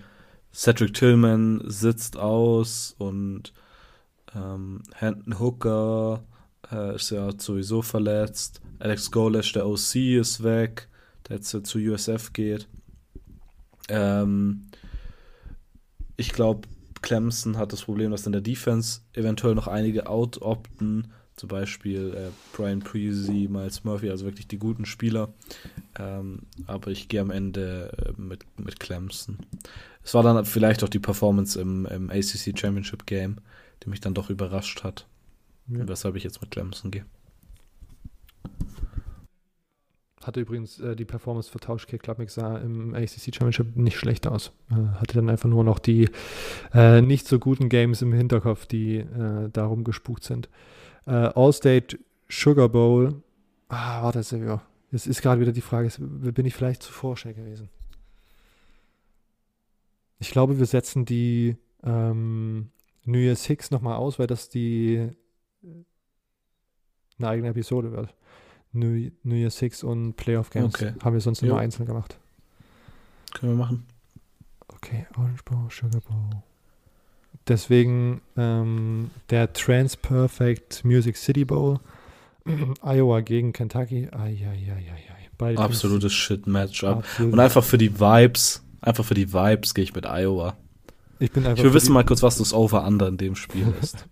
Cedric Tillman sitzt aus und ähm, Hendon Hooker äh, ist ja sowieso verletzt. Alex Golesh, der OC, ist weg, der jetzt zu USF geht. Ähm, ich glaube, Clemson hat das Problem, dass in der Defense eventuell noch einige out-opten, zum Beispiel äh, Brian Preasy, Miles Murphy, also wirklich die guten Spieler. Ähm, aber ich gehe am Ende äh, mit, mit Clemson. Es war dann vielleicht auch die Performance im, im ACC Championship Game, die mich dann doch überrascht hat. Ja. Weshalb ich jetzt mit Clemson gehe. Hatte übrigens äh, die Performance für Tauschkick Club sah im ACC Championship nicht schlecht aus. Äh, hatte dann einfach nur noch die äh, nicht so guten Games im Hinterkopf, die äh, darum gespukt sind. Äh, Allstate Sugar Bowl. Ah, warte, Silvio. Es ist gerade wieder die Frage, bin ich vielleicht zu vorschnell gewesen? Ich glaube, wir setzen die ähm, New Year's Six nochmal aus, weil das die äh, eine eigene Episode wird. New, New Year Six und Playoff Games. Okay. Haben wir sonst immer einzeln gemacht. Können wir machen. Okay, Orange Bowl, Sugar Bowl. Deswegen ähm, der Trans Perfect Music City Bowl. Iowa gegen Kentucky. Ai, Absolutes Shit-Matchup. Und einfach für die Vibes, einfach für die Vibes gehe ich mit Iowa. Ich, bin einfach ich will wissen mal kurz, was das Over-Under in dem Spiel ist.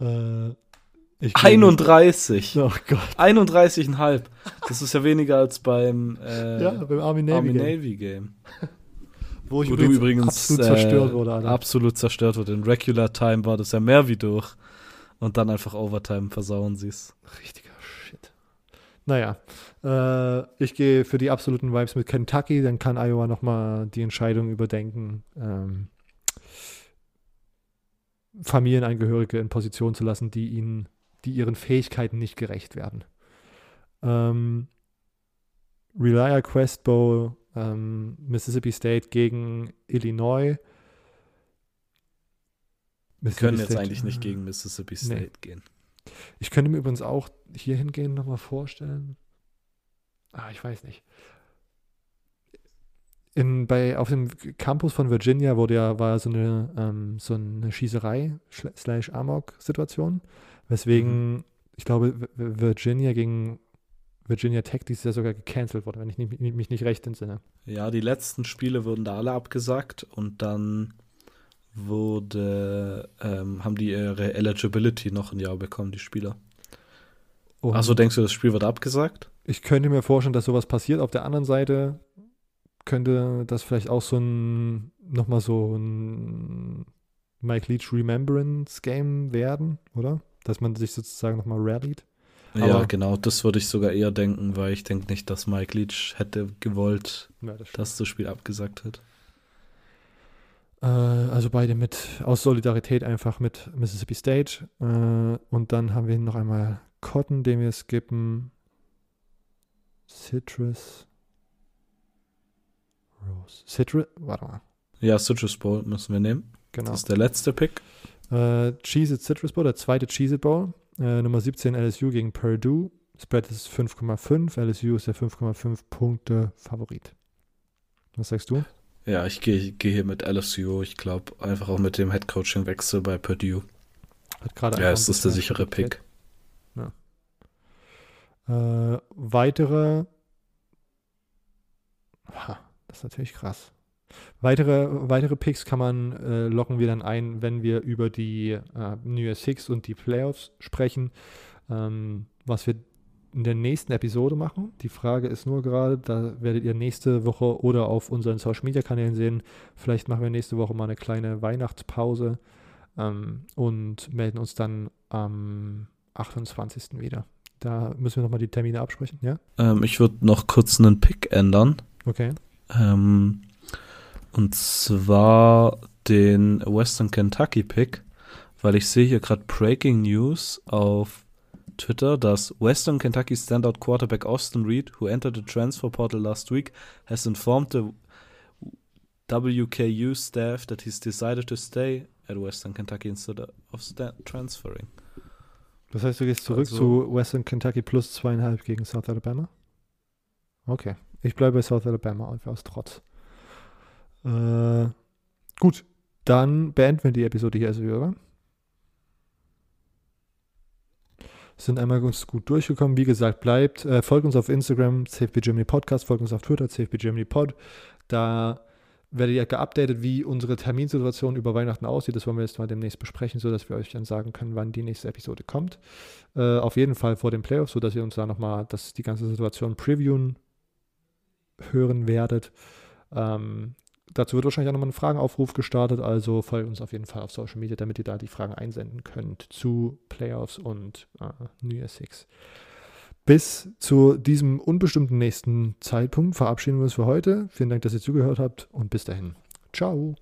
äh, 31. Oh Gott. 31,5. Das ist ja weniger als beim, äh, ja, beim Army Navy, Army Navy Game. Wo ich Wo übrigens, übrigens absolut äh, zerstört wurde. Alter. Absolut zerstört wurde. In Regular Time war das ja mehr wie durch. Und dann einfach Overtime versauen sie es. Richtiger Shit. Naja, äh, ich gehe für die absoluten Vibes mit Kentucky. Dann kann Iowa nochmal die Entscheidung überdenken. Ähm, Familienangehörige in Position zu lassen, die ihnen die ihren Fähigkeiten nicht gerecht werden. Ähm, Relia Quest Bowl, ähm, Mississippi State gegen Illinois. Wir können jetzt State, eigentlich nicht gegen Mississippi State nee. gehen. Ich könnte mir übrigens auch hier hingehen nochmal vorstellen. Ah, ich weiß nicht. In, bei, auf dem Campus von Virginia wurde ja, war so eine, ähm, so eine Schießerei slash Amok-Situation. Weswegen, mhm. ich glaube, Virginia gegen Virginia Tech dieses Jahr sogar gecancelt wurde, wenn ich nicht, mich nicht recht entsinne. Ja, die letzten Spiele wurden da alle abgesagt und dann wurde, ähm, haben die ihre Eligibility noch ein Jahr bekommen, die Spieler. Achso, denkst du, das Spiel wird abgesagt? Ich könnte mir vorstellen, dass sowas passiert. Auf der anderen Seite könnte das vielleicht auch so ein, nochmal so ein Mike Leach Remembrance Game werden, oder? Dass man sich sozusagen nochmal rallied. Aber ja, genau, das würde ich sogar eher denken, weil ich denke nicht, dass Mike Leach hätte gewollt, ja, das dass das Spiel abgesagt hat. Äh, also beide mit aus Solidarität einfach mit Mississippi State. Äh, und dann haben wir noch einmal Cotton, den wir skippen. Citrus. Rose. Citrus, warte mal. Ja, Citrus Bowl müssen wir nehmen. Genau. Das ist der letzte Pick. Äh, Cheez-It Citrus Bowl, der zweite Cheez-It Bowl. Äh, Nummer 17 LSU gegen Purdue. Spread ist 5,5. LSU ist der 5,5 Punkte Favorit. Was sagst du? Ja, ich gehe geh hier mit LSU. Ich glaube einfach auch mit dem Headcoaching-Wechsel bei Purdue. Hat gerade Ja, es ist der sichere Pick. Ja. Äh, weitere. Ha, das ist natürlich krass. Weitere, weitere Picks kann man, äh, locken wir dann ein, wenn wir über die äh, New Year's Six und die Playoffs sprechen. Ähm, was wir in der nächsten Episode machen. Die Frage ist nur gerade, da werdet ihr nächste Woche oder auf unseren Social Media Kanälen sehen. Vielleicht machen wir nächste Woche mal eine kleine Weihnachtspause ähm, und melden uns dann am 28. wieder. Da müssen wir nochmal die Termine absprechen, ja? Ähm, ich würde noch kurz einen Pick ändern. Okay. Ähm, und zwar den Western Kentucky Pick, weil ich sehe hier gerade Breaking News auf Twitter, dass Western Kentucky Standout Quarterback Austin Reed, who entered the transfer portal last week, has informed the WKU staff that he's decided to stay at Western Kentucky instead of transferring. Das heißt, du gehst zurück Also- zu Western Kentucky plus zweieinhalb gegen South Alabama? Okay. Ich bleibe bei South Alabama einfach aus Trotz. Äh, gut, dann beenden wir die Episode hier also, oder? Sind einmal ganz gut durchgekommen. Wie gesagt, bleibt, äh, folgt uns auf Instagram, CFB Germany Podcast, folgt uns auf Twitter, CFB Germany Pod. Da werdet ihr geupdatet, wie unsere Terminsituation über Weihnachten aussieht. Das wollen wir jetzt mal demnächst besprechen, sodass wir euch dann sagen können, wann die nächste Episode kommt. Äh, auf jeden Fall vor den Playoffs, sodass ihr uns da nochmal die ganze Situation previewen hören werdet. Ähm, dazu wird wahrscheinlich auch nochmal ein Fragenaufruf gestartet, also folgt uns auf jeden Fall auf Social Media, damit ihr da die Fragen einsenden könnt zu Playoffs und äh, New Year Six. Bis zu diesem unbestimmten nächsten Zeitpunkt verabschieden wir uns für heute. Vielen Dank, dass ihr zugehört habt und bis dahin. Ciao.